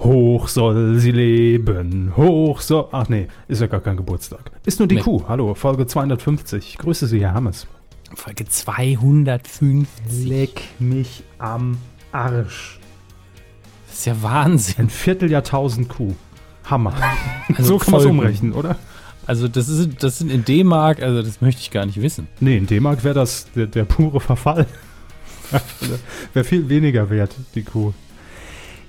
Hoch soll sie leben, hoch soll. Ach nee, ist ja gar kein Geburtstag. Ist nur die Nee. Kuh. Hallo, Folge 250. Grüße Sie, Herr Hammes. Folge 250. Leck mich am Arsch. Das ist ja Wahnsinn. Ein Vierteljahrtausend Kuh. Hammer. Also so kann man es umrechnen, oder? Also das, ist, das sind in D-Mark, also das möchte ich gar nicht wissen. Nee, in D-Mark wäre das der, der pure Verfall. wäre viel weniger wert, die Kuh.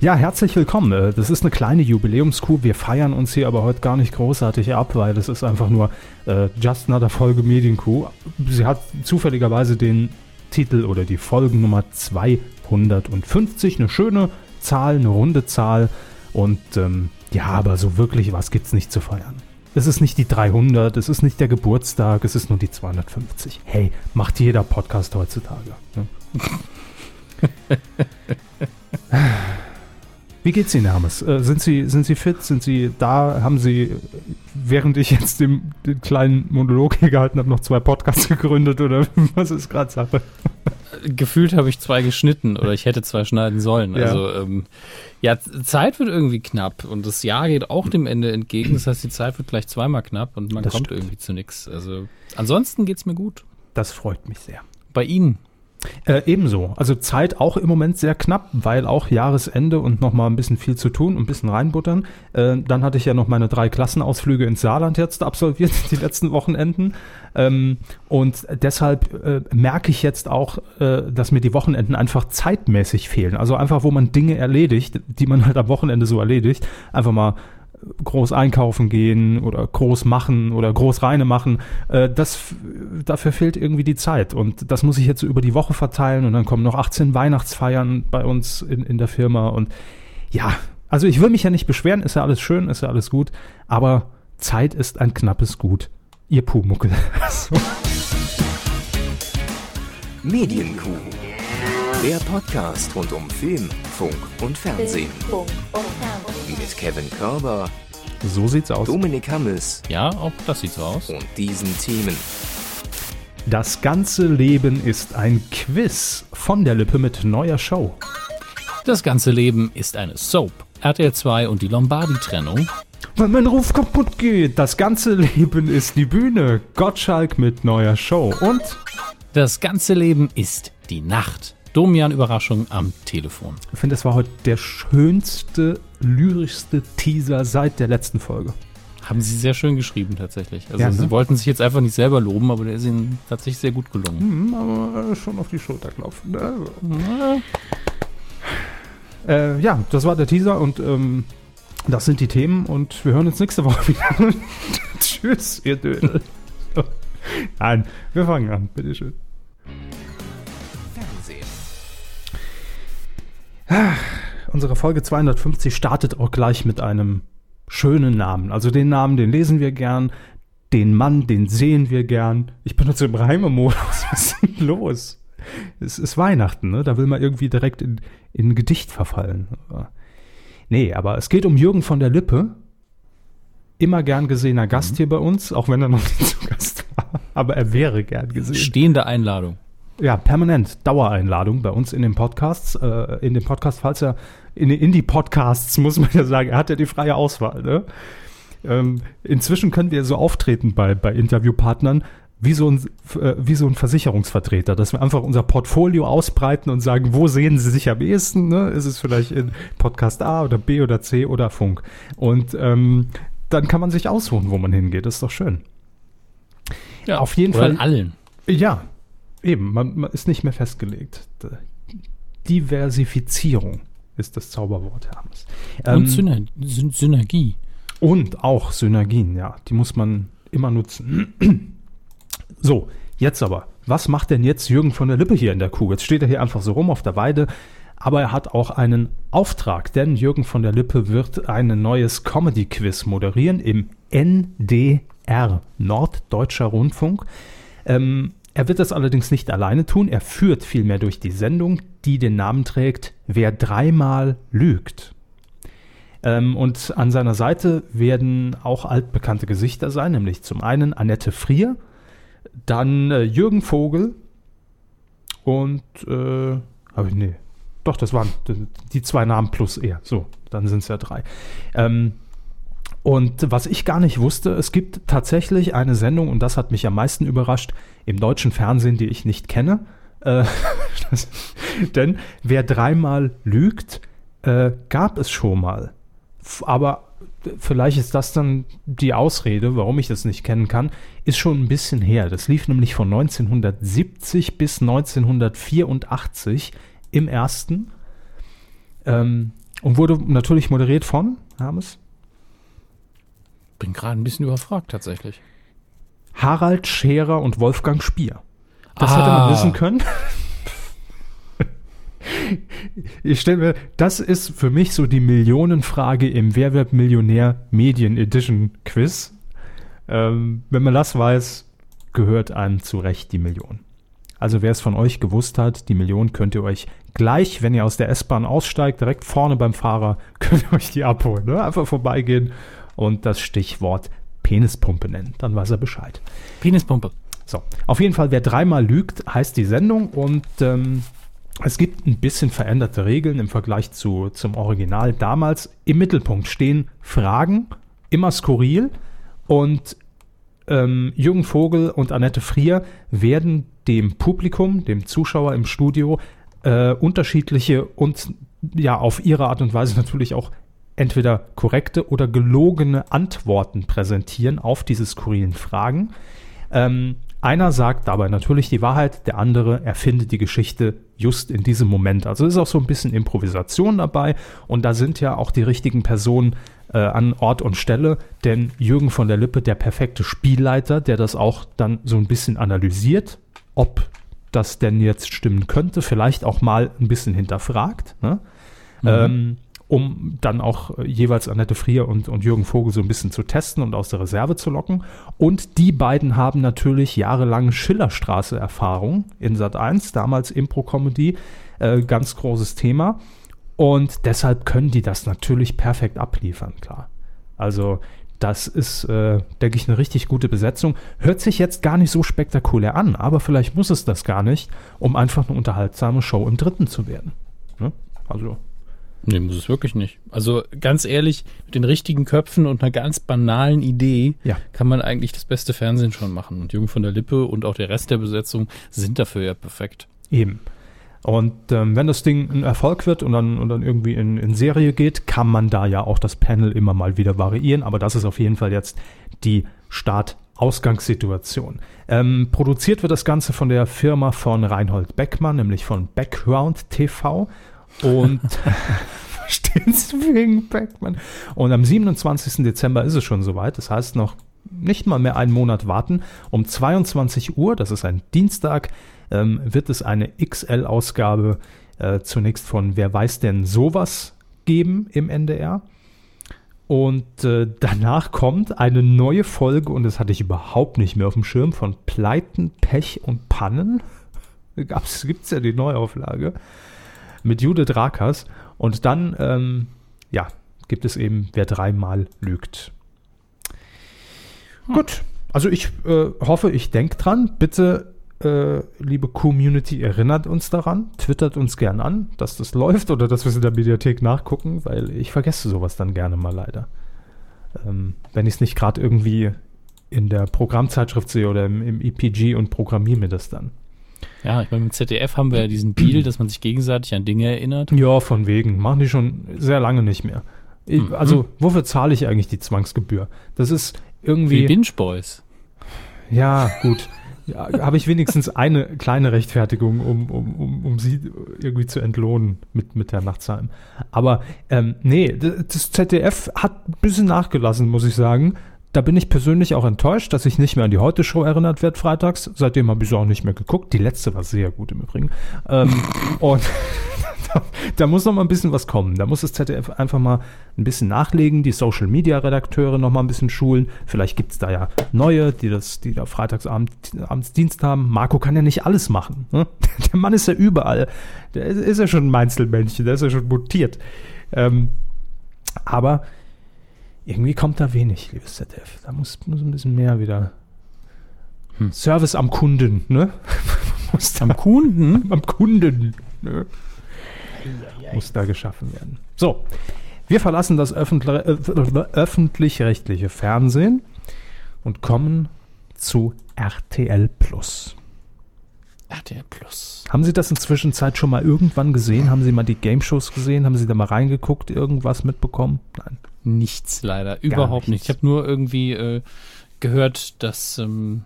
Ja, herzlich willkommen. Äh, Das ist eine kleine Jubiläumskuh. Wir feiern uns hier aber heute gar nicht großartig ab, weil das ist einfach nur äh, Just Another Folge Medienkuh. Sie hat zufälligerweise den Titel oder die Folgennummer 250. Eine schöne Zahl, eine runde Zahl. Und ähm, ja, aber so wirklich was gibt's nicht zu feiern. Es ist nicht die 300, es ist nicht der Geburtstag, es ist nur die 250. Hey, macht jeder Podcast heutzutage. Ne? Wie geht's Ihnen, Hermes? Äh, sind, Sie, sind Sie fit? Sind Sie da? Haben Sie, während ich jetzt den, den kleinen Monolog hier gehalten habe, noch zwei Podcasts gegründet? Oder was ist gerade Sache? Gefühlt habe ich zwei geschnitten oder ich hätte zwei schneiden sollen. Ja. Also ähm, ja, Zeit wird irgendwie knapp und das Jahr geht auch dem Ende entgegen. Das heißt, die Zeit wird gleich zweimal knapp und man Das kommt stimmt. irgendwie zu nichts. Also ansonsten geht's mir gut. Das freut mich sehr. Bei Ihnen? Äh, ebenso. Also Zeit auch im Moment sehr knapp, weil auch Jahresende und nochmal ein bisschen viel zu tun, ein bisschen reinbuttern. Äh, dann hatte ich ja noch meine drei Klassenausflüge ins Saarland jetzt absolviert, die letzten Wochenenden. Ähm, und deshalb äh, merke ich jetzt auch, äh, dass mir die Wochenenden einfach zeitmäßig fehlen. Also einfach, wo man Dinge erledigt, die man halt am Wochenende so erledigt. Einfach mal groß einkaufen gehen oder groß machen oder groß reine machen, äh, das dafür fehlt irgendwie die Zeit und das muss ich jetzt so über die Woche verteilen und dann kommen noch 18 Weihnachtsfeiern bei uns in, in der Firma und ja, also ich will mich ja nicht beschweren, ist ja alles schön, ist ja alles gut, aber Zeit ist ein knappes Gut. Ihr Pumuckel. so. Medienkuh. Der Podcast rund um Film, Funk und Fernsehen. Funk und Fernsehen. Mit Kevin Körber, so sieht's aus. Dominik Hammes Ja, auch das sieht so aus. und diesen Themen. Das ganze Leben ist ein Quiz von der Lippe mit neuer Show. Das ganze Leben ist eine Soap. RTL 2 und die Lombardi-Trennung. Wenn mein Ruf kaputt geht, das ganze Leben ist die Bühne. Gottschalk mit neuer Show. Und Das ganze Leben ist die Nacht. Domian-Überraschung am Telefon. ich finde, es war heute der schönste, lyrischste Teaser seit der letzten Folge. Haben Sie sehr schön geschrieben tatsächlich. Also Ja, ne? Sie wollten sich jetzt einfach nicht selber loben, aber der ist Ihnen tatsächlich sehr gut gelungen. Hm, aber schon auf die Schulter klopfen. Ne? Äh, ja, das war der Teaser und ähm, das sind die Themen und wir hören uns nächste Woche wieder. Tschüss, ihr Dödel. Nein, wir fangen an, bitteschön. Unsere Folge 250 startet auch gleich mit einem schönen Namen. Also den Namen, den lesen wir gern. Den Mann, den sehen wir gern. Ich bin jetzt im Reimemodus. Was ist denn los? Es ist Weihnachten, ne? Da will man irgendwie direkt in, in ein Gedicht verfallen. Nee, aber es geht um Jürgen von der Lippe. Immer gern gesehener Gast hier bei uns, auch wenn er noch nicht zu Gast war. Aber er wäre gern gesehen. Stehende Einladung. Ja, permanent Dauereinladung bei uns in den Podcasts. Äh, in den Podcast, falls er in den Indie-Podcasts, muss man ja sagen, er hat ja die freie Auswahl. Ne? Ähm, inzwischen können wir so auftreten bei, bei Interviewpartnern wie so, ein, äh, wie so ein Versicherungsvertreter, dass wir einfach unser Portfolio ausbreiten und sagen, wo sehen Sie sich am ehesten? Ne? Ist es vielleicht in Podcast A oder B oder C oder Funk? Und ähm, dann kann man sich aussuchen, wo man hingeht. Das ist doch schön. Ja, Auf jeden Fall- in allen. Ja, eben, man, man ist nicht mehr festgelegt. Diversifizierung ist das Zauberwort, Hermes. Und Ähm, Syner Syn Synergie. und auch Synergien, ja, die muss man immer nutzen. so, jetzt aber, was macht denn jetzt Jürgen von der Lippe hier in der Kuh? Jetzt steht er hier einfach so rum auf der Weide, aber er hat auch einen Auftrag, denn Jürgen von der Lippe wird ein neues Comedy-Quiz moderieren im NDR, Norddeutscher Rundfunk. Ähm, er wird das allerdings nicht alleine tun. Er führt vielmehr durch die Sendung, die den Namen trägt Wer dreimal lügt. Ähm, und an seiner Seite werden auch altbekannte Gesichter sein, nämlich zum einen Annette Frier, dann äh, Jürgen Vogel und äh, hab ich, nee, doch, das waren die zwei Namen plus er. So, dann sind es ja drei. Ähm, und was ich gar nicht wusste, es gibt tatsächlich eine Sendung, und das hat mich am meisten überrascht, im deutschen Fernsehen, die ich nicht kenne. Äh, das, denn wer dreimal lügt, äh, gab es schon mal. Aber vielleicht ist das dann die Ausrede, warum ich das nicht kennen kann, ist schon ein bisschen her. Das lief nämlich von 1970 bis 1984 im ersten ähm, und wurde natürlich moderiert von, Hermes, Bin gerade ein bisschen überfragt tatsächlich. Harald Scherer und Wolfgang Spier. Das Ah. hätte man wissen können. Ich stelle mir, das ist für mich so die Millionenfrage im Wer wird Millionär Medien Edition Quiz. Ähm, wenn man das weiß, gehört einem zu Recht die Million. Also wer es von euch gewusst hat, die Million könnt ihr euch gleich, wenn ihr aus der S-Bahn aussteigt, direkt vorne beim Fahrer, könnt ihr euch die abholen. Ne? Einfach vorbeigehen und das Stichwort Penispumpe nennen. Dann weiß er Bescheid. Penispumpe. So, auf jeden Fall, wer dreimal lügt, heißt die Sendung und ähm, es gibt ein bisschen veränderte Regeln im Vergleich zu, zum Original. Damals im Mittelpunkt stehen Fragen, immer skurril und ähm, Jürgen Vogel und Annette Frier werden dem Publikum, dem Zuschauer im Studio, äh, unterschiedliche und ja auf ihre Art und Weise natürlich auch entweder korrekte oder gelogene Antworten präsentieren auf diese skurrilen Fragen. Ähm, einer sagt dabei natürlich die Wahrheit, der andere erfindet die Geschichte just in diesem Moment. Also ist auch so ein bisschen Improvisation dabei und da sind ja auch die richtigen Personen äh, an Ort und Stelle, denn Jürgen von der Lippe, der perfekte Spielleiter, der das auch dann so ein bisschen analysiert, ob das denn jetzt stimmen könnte, vielleicht auch mal ein bisschen hinterfragt. Ne? ähm, um dann auch äh, jeweils Annette Frier und, und Jürgen Vogel so ein bisschen zu testen und aus der Reserve zu locken. Und die beiden haben natürlich jahrelang Schillerstraße-Erfahrung in Sat 1, damals Impro-Comedy, äh, ganz großes Thema. Und deshalb können die das natürlich perfekt abliefern, klar. Also das ist, äh, denke ich, eine richtig gute Besetzung. Hört sich jetzt gar nicht so spektakulär an, aber vielleicht muss es das gar nicht, um einfach eine unterhaltsame Show im Dritten zu werden. Ne? Also Nee, muss es wirklich nicht. Also ganz ehrlich, mit den richtigen Köpfen und einer ganz banalen Idee Ja. kann man eigentlich das beste Fernsehen schon machen. Und Jürgen von der Lippe und auch der Rest der Besetzung sind dafür ja perfekt. Eben. Und ähm, wenn das Ding ein Erfolg wird und dann, und dann irgendwie in, in Serie geht, kann man da ja auch das Panel immer mal wieder variieren. Aber das ist auf jeden Fall jetzt die Start-Ausgangssituation. Ähm, produziert wird das Ganze von der Firma von Reinhold Beckmann, nämlich von Background TV. Und verstehen Sie wegen Beckmann. Und am 27. Dezember ist es schon soweit. Das heißt noch nicht mal mehr einen Monat warten. Um 22 Uhr, das ist ein Dienstag, ähm, wird es eine XL-Ausgabe äh, zunächst von Wer weiß denn sowas geben im NDR. Und äh, danach kommt eine neue Folge, und das hatte ich überhaupt nicht mehr auf dem Schirm, von Pleiten, Pech und Pannen. Gibt es ja die Neuauflage mit Judith Rakers. Und dann, ähm, ja, gibt es eben, wer dreimal lügt. Gut, also ich äh, hoffe, ich denke dran. Bitte, äh, liebe Community, erinnert uns daran. Twittert uns gern an, dass das läuft oder dass wir es in der Mediathek nachgucken, weil ich vergesse sowas dann gerne mal leider. Ähm, wenn ich es nicht gerade irgendwie in der Programmzeitschrift sehe oder im, im EPG und programmiere mir das dann. Ja, ich meine, mit ZDF haben wir ja diesen Deal, dass man sich gegenseitig an Dinge erinnert. Ja, von wegen. Machen die schon sehr lange nicht mehr. Ich, Mhm. Also, wofür zahle ich eigentlich die Zwangsgebühr? Das ist Wie irgendwie. Binge Boys. Ja, gut. Ja, Habe ich wenigstens eine kleine Rechtfertigung, um, um, um, um sie irgendwie zu entlohnen mit, mit Herrn Nachtsheim. Aber ähm, nee, das ZDF hat ein bisschen nachgelassen, muss ich sagen. Da bin ich persönlich auch enttäuscht, dass ich nicht mehr an die Heute-Show erinnert werde freitags. Seitdem habe ich sie auch nicht mehr geguckt. Die letzte war sehr gut im Übrigen. Ähm, und da, da muss noch mal ein bisschen was kommen. Da muss das ZDF einfach mal ein bisschen nachlegen, die Social-Media-Redakteure noch mal ein bisschen schulen. Vielleicht gibt es da ja neue, die das, die da freitagsabend abends Dienst haben. Marco kann ja nicht alles machen. Ne? Der Mann ist ja überall. Der ist, ist ja schon ein Meinzelmännchen, der ist ja schon mutiert. Ähm, aber irgendwie kommt da wenig, liebes ZDF. Da muss, muss ein bisschen mehr wieder. Hm. Service am Kunden, ne? muss Am Kunden? am Kunden. Ne? Muss da geschaffen werden. So, Wir verlassen das öffentlich- äh, öffentlich-rechtliche Fernsehen und kommen zu RTL Plus. RTL Plus. Haben Sie das inzwischen Zeit schon mal irgendwann gesehen? Haben Sie mal die Game Shows gesehen? Haben Sie da mal reingeguckt, irgendwas mitbekommen? Nein. Nichts leider, überhaupt nicht. nichts. Ich habe nur irgendwie äh, gehört, dass ähm,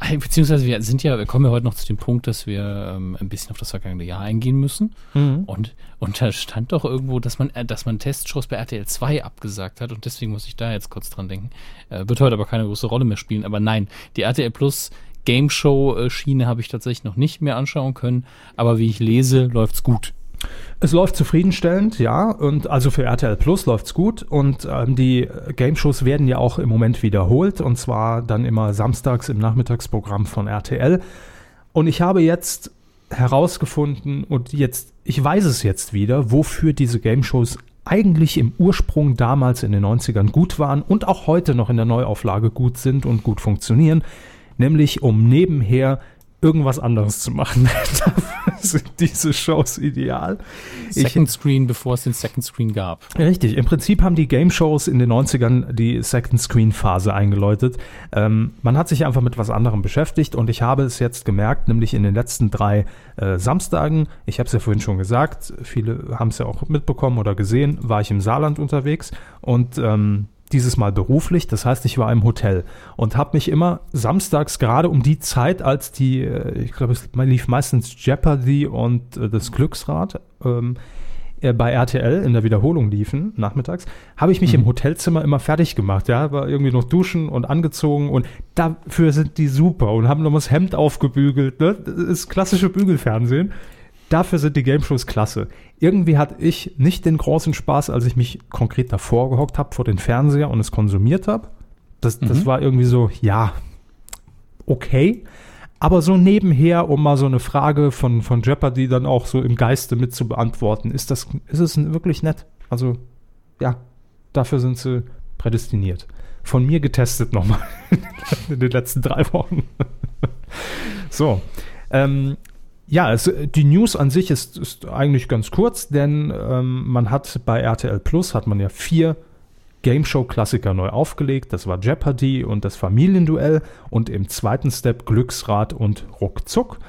äh, beziehungsweise wir sind ja, wir kommen ja heute noch zu dem Punkt, dass wir ähm, ein bisschen auf das vergangene Jahr eingehen müssen. Und, und da stand doch irgendwo, dass man, äh, dass man Testshows bei RTL 2 abgesagt hat und deswegen muss ich da jetzt kurz dran denken. Äh, wird heute aber keine große Rolle mehr spielen. Aber nein, die RTL Plus Game Show äh, Schiene habe ich tatsächlich noch nicht mehr anschauen können. Aber wie ich lese, läuft's gut. Es läuft zufriedenstellend, ja. Und also für RTL Plus läuft's gut. Und ähm, die Game Shows werden ja auch im Moment wiederholt. Und zwar dann immer samstags im Nachmittagsprogramm von RTL. Und ich habe jetzt herausgefunden und jetzt, ich weiß es jetzt wieder, wofür diese Game Shows eigentlich im Ursprung damals in den 90ern gut waren und auch heute noch in der Neuauflage gut sind und gut funktionieren, nämlich um nebenher irgendwas anderes zu machen. Sind diese Shows ideal. Ich, Second Screen, bevor es den Second Screen gab. Richtig, im Prinzip haben die Game Shows in den 90ern die Second Screen Phase eingeläutet. Ähm, man hat sich einfach mit was anderem beschäftigt und ich habe es jetzt gemerkt, nämlich in den letzten drei äh, Samstagen, ich habe es ja vorhin schon gesagt, viele haben es ja auch mitbekommen oder gesehen, war ich im Saarland unterwegs und ähm, dieses Mal beruflich, das heißt, ich war im Hotel und habe mich immer samstags gerade um die Zeit, als die, äh, ich glaube, es lief meistens Jeopardy und äh, das Glücksrad, ähm, äh, bei RTL in der Wiederholung liefen, nachmittags, habe ich mich im Hotelzimmer immer fertig gemacht. Ja, war irgendwie noch duschen und angezogen und dafür sind die super und haben noch das Hemd aufgebügelt. Ne? Das ist klassische Bügelfernsehen. Dafür sind die Game Shows klasse. Irgendwie hatte ich nicht den großen Spaß, als ich mich konkret davor gehockt habe, vor den Fernseher und es konsumiert habe. Das, das war irgendwie so, ja, okay. Aber so nebenher, um mal so eine Frage von, von Jeopardy dann auch so im Geiste mit zu beantworten, ist das, ist es wirklich nett. Also, ja, dafür sind sie prädestiniert. Von mir getestet nochmal in den letzten drei Wochen. so. Ähm, ja, es, die News an sich ist, ist eigentlich ganz kurz, denn ähm, man hat bei RTL Plus hat man ja vier Game Show Klassiker neu aufgelegt. Das war Jeopardy und das Familienduell und im zweiten Step Glücksrad und Ruckzuck.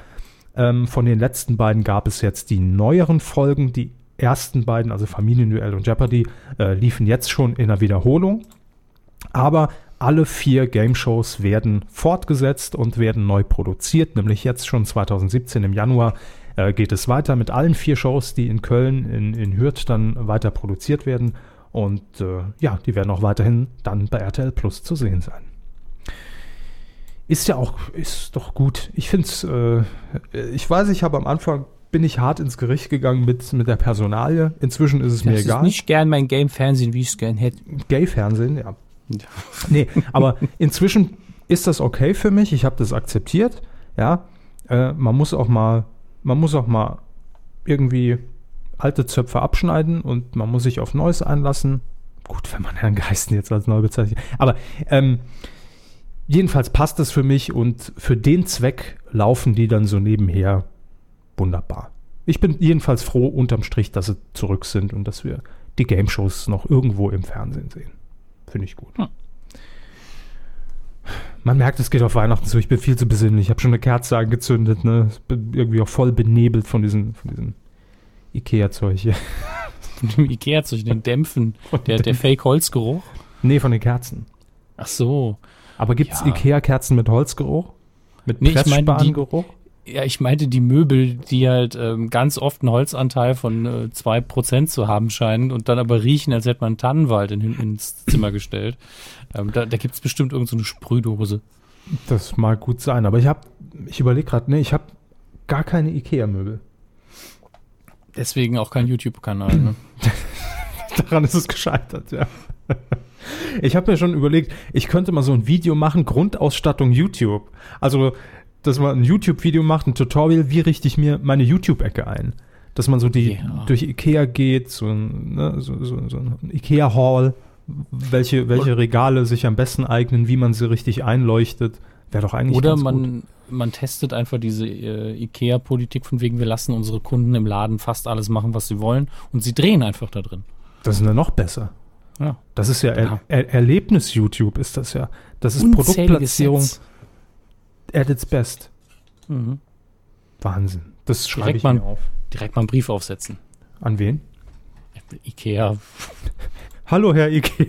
Ähm, von den letzten beiden gab es jetzt die neueren Folgen. Die ersten beiden, also Familienduell und Jeopardy, äh, liefen jetzt schon in der Wiederholung. Aber alle vier Game Shows werden fortgesetzt und werden neu produziert, nämlich jetzt schon 2017 im Januar äh, geht es weiter mit allen vier Shows, die in Köln, in, in Hürth dann weiter produziert werden. Und äh, ja, die werden auch weiterhin dann bei RTL Plus zu sehen sein. Ist ja auch, ist doch gut. Ich finde es, äh, ich weiß, ich habe am Anfang, bin ich hart ins Gericht gegangen mit, mit der Personalie. Inzwischen ist es mir das egal. ist nicht gern mein Game-Fernsehen, wie ich es gern hätte. Gay-Fernsehen, ja. Nee, aber inzwischen ist das okay für mich. Ich habe das akzeptiert. Ja, äh, man muss auch mal, man muss auch mal irgendwie alte Zöpfe abschneiden und man muss sich auf Neues einlassen. Gut, wenn man Herrn Geisten jetzt als neu bezeichnet. Aber ähm, jedenfalls passt das für mich und für den Zweck laufen die dann so nebenher wunderbar. Ich bin jedenfalls froh unterm Strich, dass sie zurück sind und dass wir die Game Shows noch irgendwo im Fernsehen sehen. Finde ich gut. Hm. Man merkt, es geht auf Weihnachten zu. Ich bin viel zu besinnlich. Ich habe schon eine Kerze angezündet. Ne? Bin irgendwie auch voll benebelt von diesen, von diesen Ikea-Zeug hier. Von dem Ikea zwischen den Dämpfen, der, der Fake-Holzgeruch. Nee, von den Kerzen. Ach so. Aber gibt es Ja. Ikea-Kerzen mit Holzgeruch? Mit Nee, ich meine, die-? Ja, ich meinte die Möbel, die halt ähm, ganz oft einen Holzanteil von äh, 2% zu haben scheinen und dann aber riechen, als hätte man einen Tannenwald in, ins Zimmer gestellt. Ähm, da da gibt's bestimmt irgendeine so eine Sprühdose. Das mag gut sein. Aber ich habe, ich überlege gerade, nee, ich habe gar keine Ikea-Möbel. Deswegen auch kein YouTube-Kanal. Ne? Daran ist es gescheitert, ja. Ich habe mir schon überlegt, ich könnte mal so ein Video machen, Grundausstattung YouTube. Also, dass man ein YouTube-Video macht, ein Tutorial, wie richte ich mir meine YouTube-Ecke ein. Dass man so die Ja. durch Ikea geht, so ein, ne, so, so, so ein Ikea-Hall, welche, welche Regale sich am besten eignen, wie man sie richtig einleuchtet. Wäre doch eigentlich Oder ganz gut. man, man testet einfach diese äh, IKEA-Politik von wegen, wir lassen unsere Kunden im Laden fast alles machen, was sie wollen und sie drehen einfach da drin. Das ist ja noch besser. Ja. Das ist ja, er er Erlebnis-YouTube ist das ja. Das ist Unzählige Produktplatzierung Sets. At its best. Mhm. Wahnsinn. Das schreibe Direkt ich mal- mir auf. Direkt mal einen Brief aufsetzen. An wen? Ikea. Hallo, Herr Ike.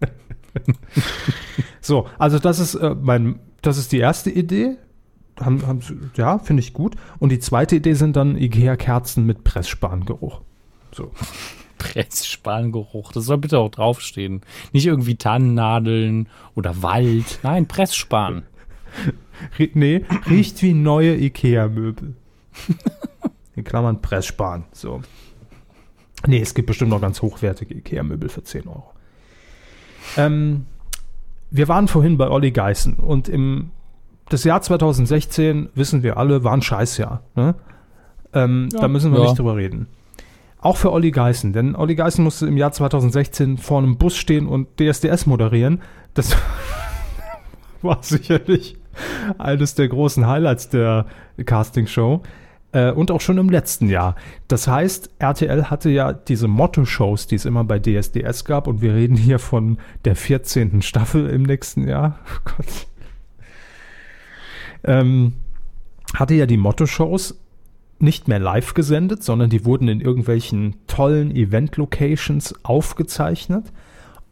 so, also das ist äh, mein, das ist die erste Idee. Haben, haben, ja, finde ich gut. Und die zweite Idee sind dann Ikea-Kerzen mit Pressspangeruch. So. Pressspangeruch. Das soll bitte auch draufstehen. Nicht irgendwie Tannennadeln oder Wald. Nein, Pressspan. Nee, riecht wie neue Ikea-Möbel. In Klammern Pressspan. So. Nee, es gibt bestimmt noch ganz hochwertige Ikea-Möbel für 10 Euro. Ähm, wir waren vorhin bei Olli Geißen und im das Jahr 2016, wissen wir alle, war ein Scheißjahr. Ne? Ähm, Ja. da müssen wir Ja. nicht drüber reden. Auch für Olli Geißen, denn Olli Geißen musste im Jahr 2016 vor einem Bus stehen und DSDS moderieren. Das war sicherlich eines der großen Highlights der Castingshow. Äh, und auch schon im letzten Jahr. Das heißt, RTL hatte ja diese Motto-Shows, die es immer bei DSDS gab. Und wir reden hier von der 14. Staffel im nächsten Jahr. Oh Gott. Ähm, hatte ja die Motto-Shows nicht mehr live gesendet, sondern die wurden in irgendwelchen tollen Event-Locations aufgezeichnet.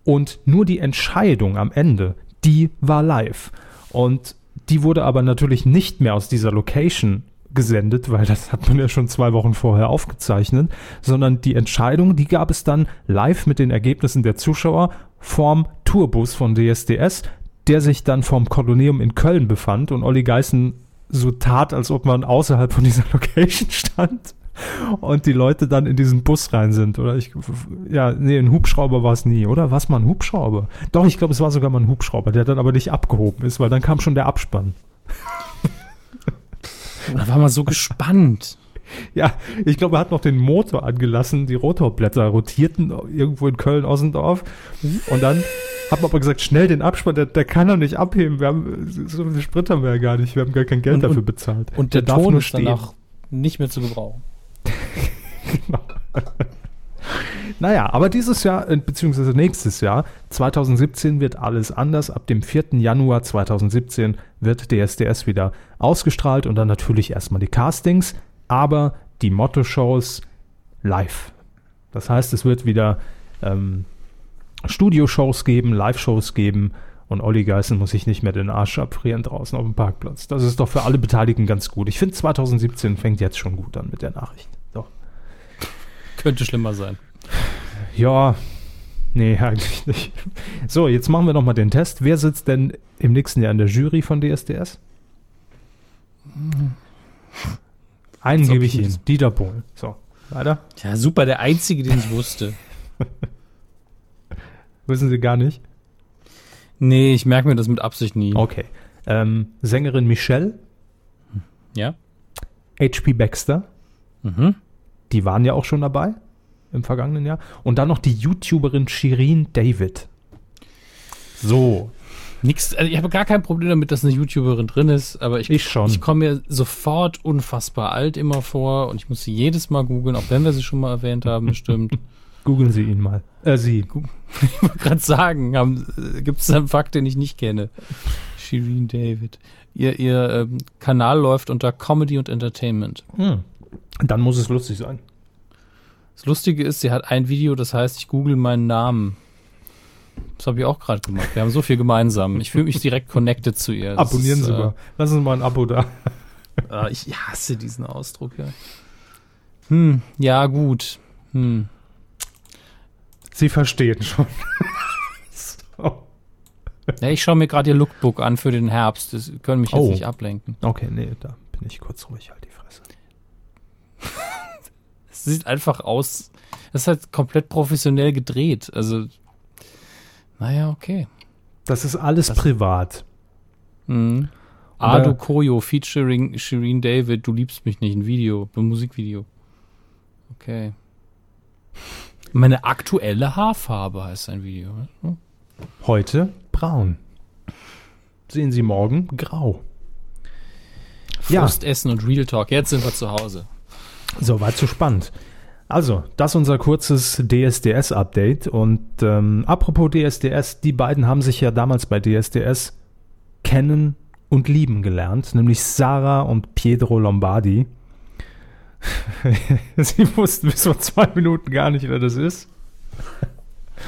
Und nur die Entscheidung am Ende, die war live. Und die wurde aber natürlich nicht mehr aus dieser Location gesendet, weil das hat man ja schon zwei Wochen vorher aufgezeichnet, sondern die Entscheidung, die gab es dann live mit den Ergebnissen der Zuschauer vorm Tourbus von DSDS, der sich dann vorm Kolonium in Köln befand. Und Olli Geißen so tat, als ob man außerhalb von dieser Location stand und die Leute dann in diesen Bus rein sind. Oder ich, ja, nee, ein Hubschrauber war es nie, oder? War es mal ein Hubschrauber? Doch, ich glaube, es war sogar mal ein Hubschrauber, der dann aber nicht abgehoben ist, weil dann kam schon der Abspann. Da war man so gespannt. Ja, ich glaube, er hat noch den Motor angelassen, die Rotorblätter rotierten irgendwo in Köln-Ossendorf und dann hat man aber gesagt, schnell den Abspann, der, der kann doch nicht abheben, wir haben, so viel Sprit haben wir ja gar nicht, wir haben gar kein Geld Und- dafür bezahlt. Und der, Der darf Ton nur ist danach nicht mehr zu gebrauchen. Naja, aber dieses Jahr, äh, beziehungsweise nächstes Jahr, 2017, wird alles anders. Ab dem 4. Januar 2017 wird DSDS wieder ausgestrahlt und dann natürlich erstmal die Castings, aber die Motto-Shows live. Das heißt, es wird wieder ähm, Studioshows geben, Live-Shows geben und Olli Geißen muss sich nicht mehr den Arsch abfrieren draußen auf dem Parkplatz. Das ist doch für alle Beteiligten ganz gut. Ich finde, 2017 fängt jetzt schon gut an mit der Nachricht. Könnte schlimmer sein. Ja, nee, eigentlich nicht. So, jetzt machen wir noch mal den Test. Wer sitzt denn im nächsten Jahr in der Jury von DSDS? Einen gebe ich Ihnen. Dieter Bohlen. So, weiter. Ja, super, der Einzige, den ich wusste. Wissen Sie gar nicht? Nee, ich merke mir das mit Absicht nie. Okay. Ähm, Sängerin Michelle, Ja? H.P. Baxter, Mhm. Die waren ja auch schon dabei im vergangenen Jahr. Und dann noch die YouTuberin Shirin David. So, Nix, also ich habe gar kein Problem damit, dass eine YouTuberin drin ist, aber ich, Ich schon. ich komme mir sofort unfassbar alt immer vor und ich muss sie jedes Mal googeln, auch wenn wir sie schon mal erwähnt haben, bestimmt. googeln Sie ihn mal. Äh, Sie. ich wollte gerade sagen, gibt es einen Fakt, den ich nicht kenne? Shireen David. Ihr, ihr ähm, Kanal läuft unter Comedy und Entertainment. Hm. Dann muss es lustig sein. Das Lustige ist, sie hat ein Video, das heißt, ich google meinen Namen. Das habe ich auch gerade gemacht. Wir haben so viel gemeinsam. Ich fühle mich direkt connected zu ihr. Das Abonnieren ist, Sie äh, mal. Lassen Sie mal ein Abo da. Ah, ich hasse diesen Ausdruck, ja. Hm, ja, gut. Hm. Sie verstehen schon. so. Ja, ich schaue mir gerade ihr Lookbook an für den Herbst. Das können mich jetzt Oh. nicht ablenken. Okay, nee, da bin ich kurz ruhig, halt. Es sieht einfach aus. Es ist halt komplett professionell gedreht. Also, naja, okay. Das ist alles privat. Mhm. Ado Koyo featuring Shireen David, du liebst mich nicht, ein Video, ein Musikvideo. Okay. Meine aktuelle Haarfarbe heißt ein Video. ne? Heute braun. Sehen Sie morgen grau. Ja. Frust essen und Real Talk. Jetzt sind wir zu Hause. So, weit zu spannend. Also, das ist unser kurzes DSDS-Update. Und ähm, apropos DSDS, die beiden haben sich ja damals bei DSDS kennen und lieben gelernt, nämlich Sarah und Pietro Lombardi. Sie wussten bis vor zwei Minuten gar nicht, wer das ist.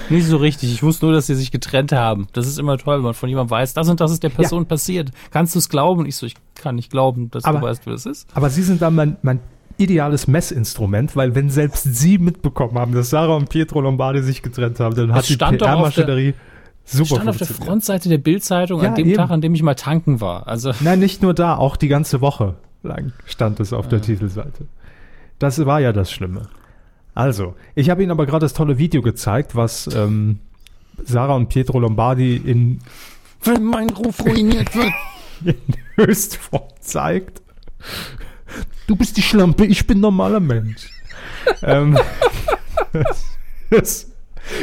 Nicht so richtig. Ich wusste nur, dass sie sich getrennt haben. Das ist immer toll, wenn man von jemandem weiß, das und das ist der Person ja. passiert. Kannst du es glauben? Ich so, ich kann nicht glauben, dass aber, du weißt, wer das ist. Aber sie sind dann mein, mein ideales Messinstrument, weil wenn selbst sie mitbekommen haben, dass Sarah und Pietro Lombardi sich getrennt haben, dann hat die PR-Maschinerie super stand auf der Frontseite der Bildzeitung ja, an dem eben. Tag, an dem ich mal tanken war. Also Nein, nicht nur da, auch die ganze Woche lang stand es auf ja. der Titelseite. Das war ja das Schlimme. Also, ich habe Ihnen aber gerade das tolle Video gezeigt, was ähm, Sarah und Pietro Lombardi in Wenn mein Ruf ruiniert wird in Höchstform zeigt. Du bist die Schlampe, ich bin normaler Mensch. ähm, das,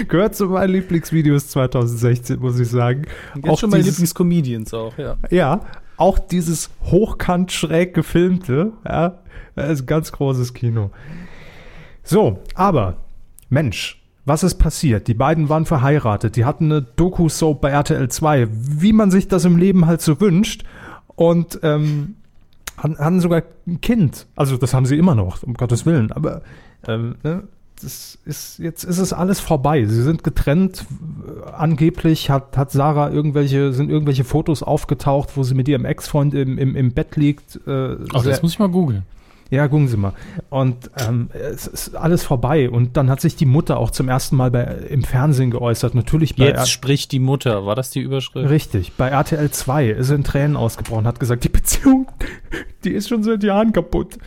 gehört zu meinen Lieblingsvideos 2016, muss ich sagen. Jetzt auch schon meine Lieblingscomedians auch, ja. Ja, auch dieses hochkant schräg gefilmte, ja, das ist ein ganz großes Kino. So, aber Mensch, was ist passiert? Die beiden waren verheiratet, die hatten eine Doku-Soap bei RTL 2, wie man sich das im Leben halt so wünscht. Und ähm, hatten sogar ein Kind. Also das haben sie immer noch, um Gottes Willen. Aber ähm, ne, das ist, jetzt ist es alles vorbei. Sie sind getrennt. Angeblich hat, hat Sarah irgendwelche, sind irgendwelche Fotos aufgetaucht, wo sie mit ihrem Ex-Freund im, im, im Bett liegt. Äh, Ach, das muss ich mal googeln. Ja, gucken Sie mal. Und ähm, es ist alles vorbei. Und dann hat sich die Mutter auch zum ersten Mal bei, im Fernsehen geäußert. Natürlich bei Jetzt R spricht die Mutter. War das die Überschrift? Richtig. Bei RTL 2 ist in Tränen ausgebrochen, hat gesagt, die Beziehung, die ist schon seit Jahren kaputt.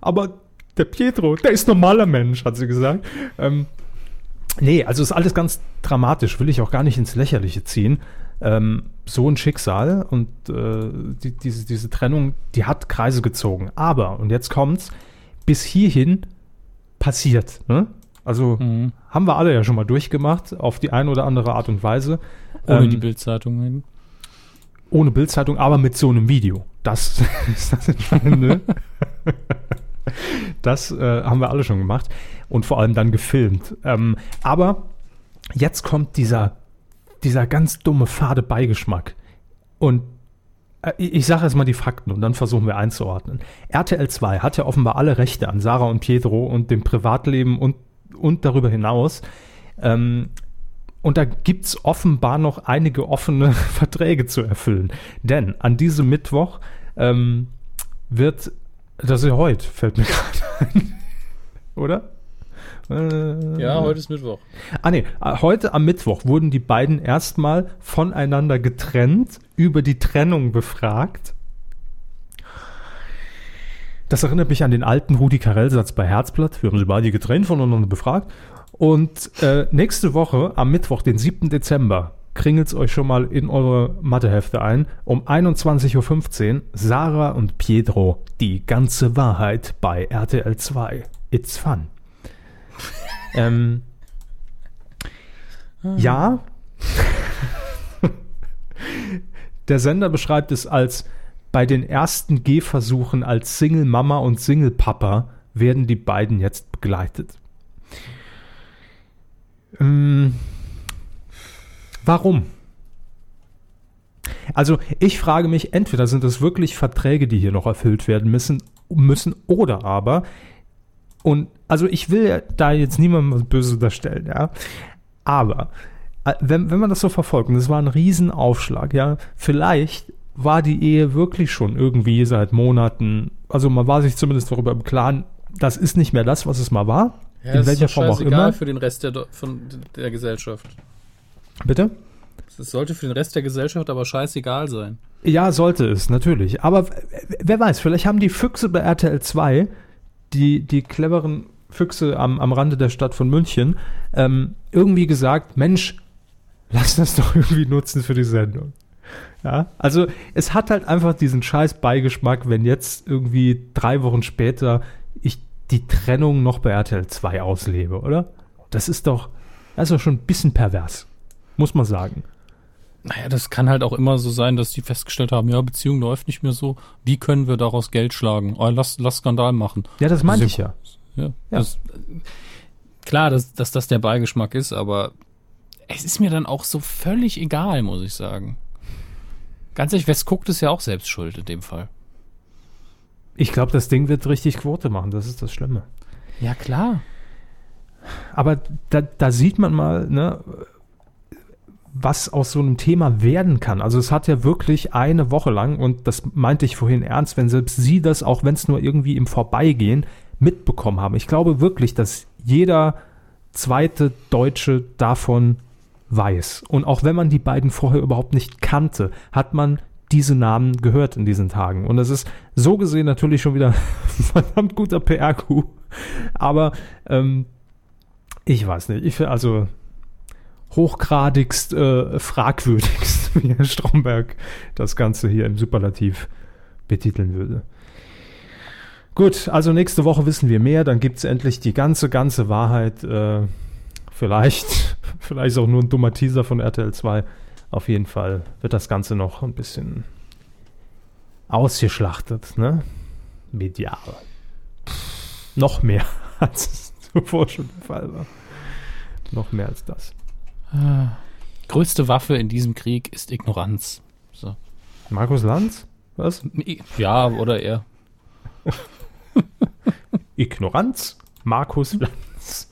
Aber der Pietro, der ist normaler Mensch, hat sie gesagt. Ähm, nee, also ist alles ganz dramatisch. Will ich auch gar nicht ins Lächerliche ziehen. Ähm, so ein Schicksal und äh, die, diese, diese Trennung, die hat Kreise gezogen. Aber, und jetzt kommt's, bis hierhin passiert. Ne? Also mhm. haben wir alle ja schon mal durchgemacht, auf die eine oder andere Art und Weise. Ohne ähm, die Bildzeitung eben. Ohne Bildzeitung, aber mit so einem Video. Das ist das Entscheidende. das äh, haben wir alle schon gemacht und vor allem dann gefilmt. Ähm, aber jetzt kommt dieser dieser ganz dumme, fade Beigeschmack. Und äh, ich sage jetzt mal die Fakten und dann versuchen wir einzuordnen. RTL 2 hat ja offenbar alle Rechte an Sarah und Pietro und dem Privatleben und, und darüber hinaus. Ähm, und da gibt es offenbar noch einige offene Verträge zu erfüllen. Denn an diesem Mittwoch ähm, wird, das ist ja heute, fällt mir gerade ein, oder? Äh, ja, heute ist Mittwoch. Ah nee, äh, heute am Mittwoch wurden die beiden erstmal voneinander getrennt, über die Trennung befragt. Das erinnert mich an den alten Rudi Carell-Satz bei Herzblatt. Wir haben sie beide getrennt voneinander befragt. Und äh, nächste Woche, am Mittwoch, den 7. Dezember, kringelt es euch schon mal in eure Mathehefte ein. Um 21.15 Uhr Sarah und Pietro, die ganze Wahrheit bei RTL 2. It's fun. Ähm, hm. Ja. Der Sender beschreibt es als bei den ersten Gehversuchen als Single Mama und Single Papa werden die beiden jetzt begleitet. Ähm, warum? Also ich frage mich, entweder sind es wirklich Verträge, die hier noch erfüllt werden müssen, müssen oder aber und also ich will da jetzt niemandem was Böses unterstellen, ja. Aber äh, wenn, wenn man das so verfolgt, und das war ein Riesenaufschlag, ja, vielleicht war die Ehe wirklich schon irgendwie seit Monaten, also man war sich zumindest darüber im Klaren, das ist nicht mehr das, was es mal war. Ja, in welcher Form auch immer. für den Rest der, von der Gesellschaft. Bitte? Es sollte für den Rest der Gesellschaft aber scheißegal sein. Ja, sollte es, natürlich. Aber wer weiß, vielleicht haben die Füchse bei RTL 2 die, die cleveren Füchse am, am Rande der Stadt von München ähm, irgendwie gesagt, Mensch, lass das doch irgendwie nutzen für die Sendung. Ja, also es hat halt einfach diesen scheiß Beigeschmack, wenn jetzt irgendwie drei Wochen später ich die Trennung noch bei RTL 2 auslebe, oder? Das ist doch, das ist doch schon ein bisschen pervers, muss man sagen. Naja, das kann halt auch immer so sein, dass die festgestellt haben, ja, Beziehung läuft nicht mehr so. Wie können wir daraus Geld schlagen? Oh, lass, lass Skandal machen. Ja, das meinte ich ja. Ja, ja. Das, klar, dass, dass das der Beigeschmack ist, aber es ist mir dann auch so völlig egal, muss ich sagen. Ganz ehrlich, es guckt, ist ja auch selbst schuld in dem Fall. Ich glaube, das Ding wird richtig Quote machen, das ist das Schlimme. Ja, klar. Aber da, da sieht man mal, ne, was aus so einem Thema werden kann. Also es hat ja wirklich eine Woche lang, und das meinte ich vorhin ernst, wenn selbst Sie das, auch wenn es nur irgendwie im Vorbeigehen, mitbekommen haben. Ich glaube wirklich, dass jeder zweite Deutsche davon weiß. Und auch wenn man die beiden vorher überhaupt nicht kannte, hat man diese Namen gehört in diesen Tagen. Und es ist so gesehen natürlich schon wieder verdammt guter PR-Coup. Aber ähm, ich weiß nicht. Ich also hochgradigst äh, fragwürdigst, wie Herr Stromberg das Ganze hier im Superlativ betiteln würde. Gut, also nächste Woche wissen wir mehr, dann gibt es endlich die ganze, ganze Wahrheit. Äh, vielleicht, vielleicht auch nur ein dummer Teaser von RTL 2. Auf jeden Fall wird das Ganze noch ein bisschen ausgeschlachtet, ne? Medial. Noch mehr, als es zuvor schon der Fall war. Noch mehr als das. Größte Waffe in diesem Krieg ist Ignoranz. So. Markus Lanz? Was? Ja, oder er. Ignoranz? Markus Lanz.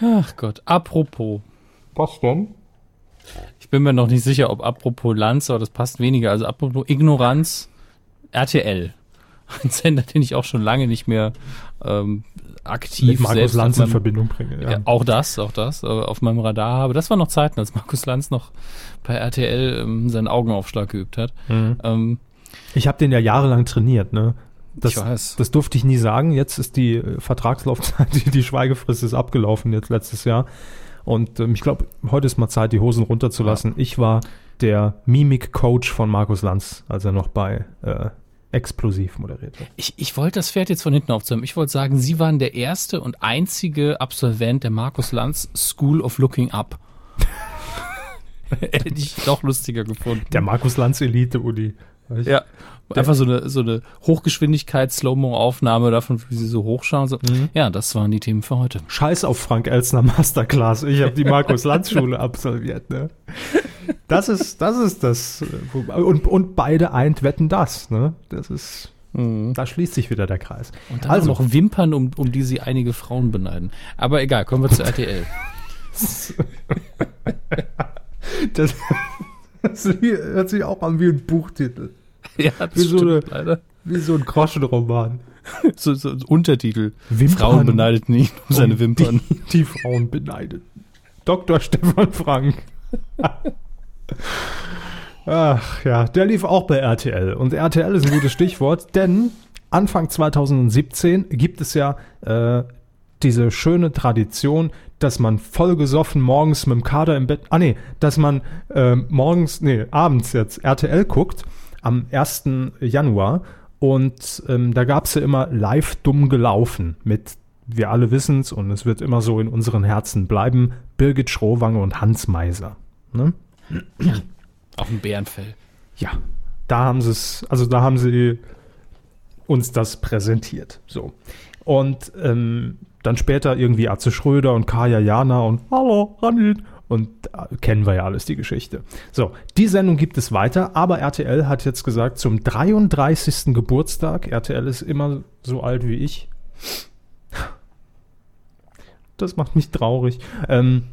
Ach Gott, apropos. Was denn? Ich bin mir noch nicht sicher, ob apropos Lanz, aber das passt weniger. Also apropos Ignoranz, RTL. Ein Sender, den ich auch schon lange nicht mehr ähm, aktiv Mit Markus Lanz in Verbindung bringe. Ja. ja. auch das, auch das, äh, auf meinem Radar habe. Das war noch Zeiten, als Markus Lanz noch bei RTL ähm, seinen Augenaufschlag geübt hat. Mhm. Ähm, ich habe den ja jahrelang trainiert, ne? Das, ich weiß. das durfte ich nie sagen. Jetzt ist die äh, Vertragslaufzeit, die, die Schweigefrist ist abgelaufen jetzt letztes Jahr. Und ähm, ich glaube, heute ist mal Zeit, die Hosen runterzulassen. Ja. Ich war der Mimik-Coach von Markus Lanz, als er noch bei äh, Explosiv moderiert hat. Ich, ich wollte das Pferd jetzt von hinten aufzäumen. Ich wollte sagen, Sie waren der erste und einzige Absolvent der Markus Lanz School of Looking Up. Hätte ich doch lustiger gefunden. Der Markus Lanz Ja, einfach so eine, so eine Hochgeschwindigkeits-Slow-Mo-Aufnahme davon, wie sie so hochschauen. So. Mhm. Ja, das waren die Themen für heute. Scheiß auf Frank Elsner Masterclass. Ich habe die Markus-Lanz-Schule absolviert. Ne? Das ist, das ist das. Und, und beide eint wetten das. Ne? Das ist. Mhm. Da schließt sich wieder der Kreis. Und dann also noch Wimpern, um, um die sie einige Frauen beneiden. Aber egal, kommen wir zu RTL. das, das hört sich auch an wie ein Buchtitel. Ja, das wie, so eine, leider. wie so ein Groschenroman. So, so ein Untertitel. Wimpern Frauen beneideten ihn um seine Wimpern. Die, die Frauen beneideten. Dr. Stefan Frank. Ach ja, der lief auch bei RTL. Und RTL ist ein gutes Stichwort, denn Anfang 2017 gibt es ja äh, diese schöne Tradition, dass man vollgesoffen morgens mit dem Kader im Bett, ah nee, dass man äh, morgens, nee, abends jetzt RTL guckt am 1. Januar. Und ähm, da gab es ja immer live dumm gelaufen mit, wir alle wissen es und es wird immer so in unseren Herzen bleiben, Birgit Schrowange und Hans Meiser. Ne? Auf dem Bärenfell. Ja, da haben sie es, also da haben sie uns das präsentiert. So. Und ähm, dann später irgendwie Atze Schröder und Kaya Jana und Hallo, Ranin und kennen wir ja alles die Geschichte. So, die Sendung gibt es weiter, aber RTL hat jetzt gesagt, zum 33. Geburtstag, RTL ist immer so alt wie ich. Das macht mich traurig. Ähm,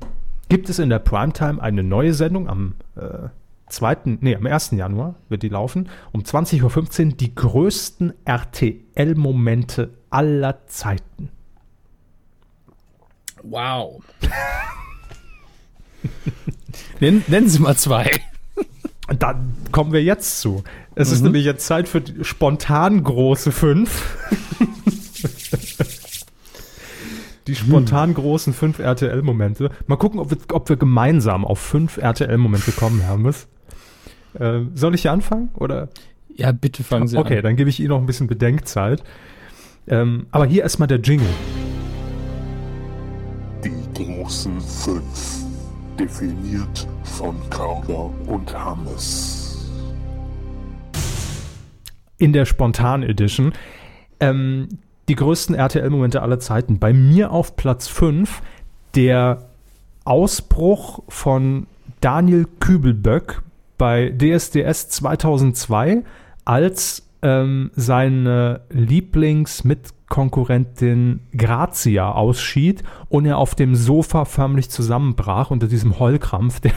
gibt es in der Primetime eine neue Sendung am äh, 2., nee, am 1. Januar wird die laufen, um 20.15 Uhr die größten RTL-Momente aller Zeiten. Wow. nennen, nennen Sie mal zwei. Da kommen wir jetzt zu. Es mhm. ist nämlich jetzt Zeit für spontan große fünf. die spontan großen fünf RTL-Momente. Mal gucken, ob wir, ob wir gemeinsam auf fünf RTL-Momente kommen, Hermes. Äh, soll ich hier anfangen? Oder? Ja, bitte fangen Sie okay, an. Okay, dann gebe ich Ihnen noch ein bisschen Bedenkzeit. Ähm, aber hier erstmal der Jingle. Die großen fünf definiert von Carla und Hannes. In der Spontan Edition. Ähm, die größten RTL-Momente aller Zeiten. Bei mir auf Platz 5 der Ausbruch von Daniel Kübelböck bei DSDS 2002, als ähm, seine Lieblingsmitkonkurrentin Grazia ausschied und er auf dem Sofa förmlich zusammenbrach unter diesem Heulkrampf, der,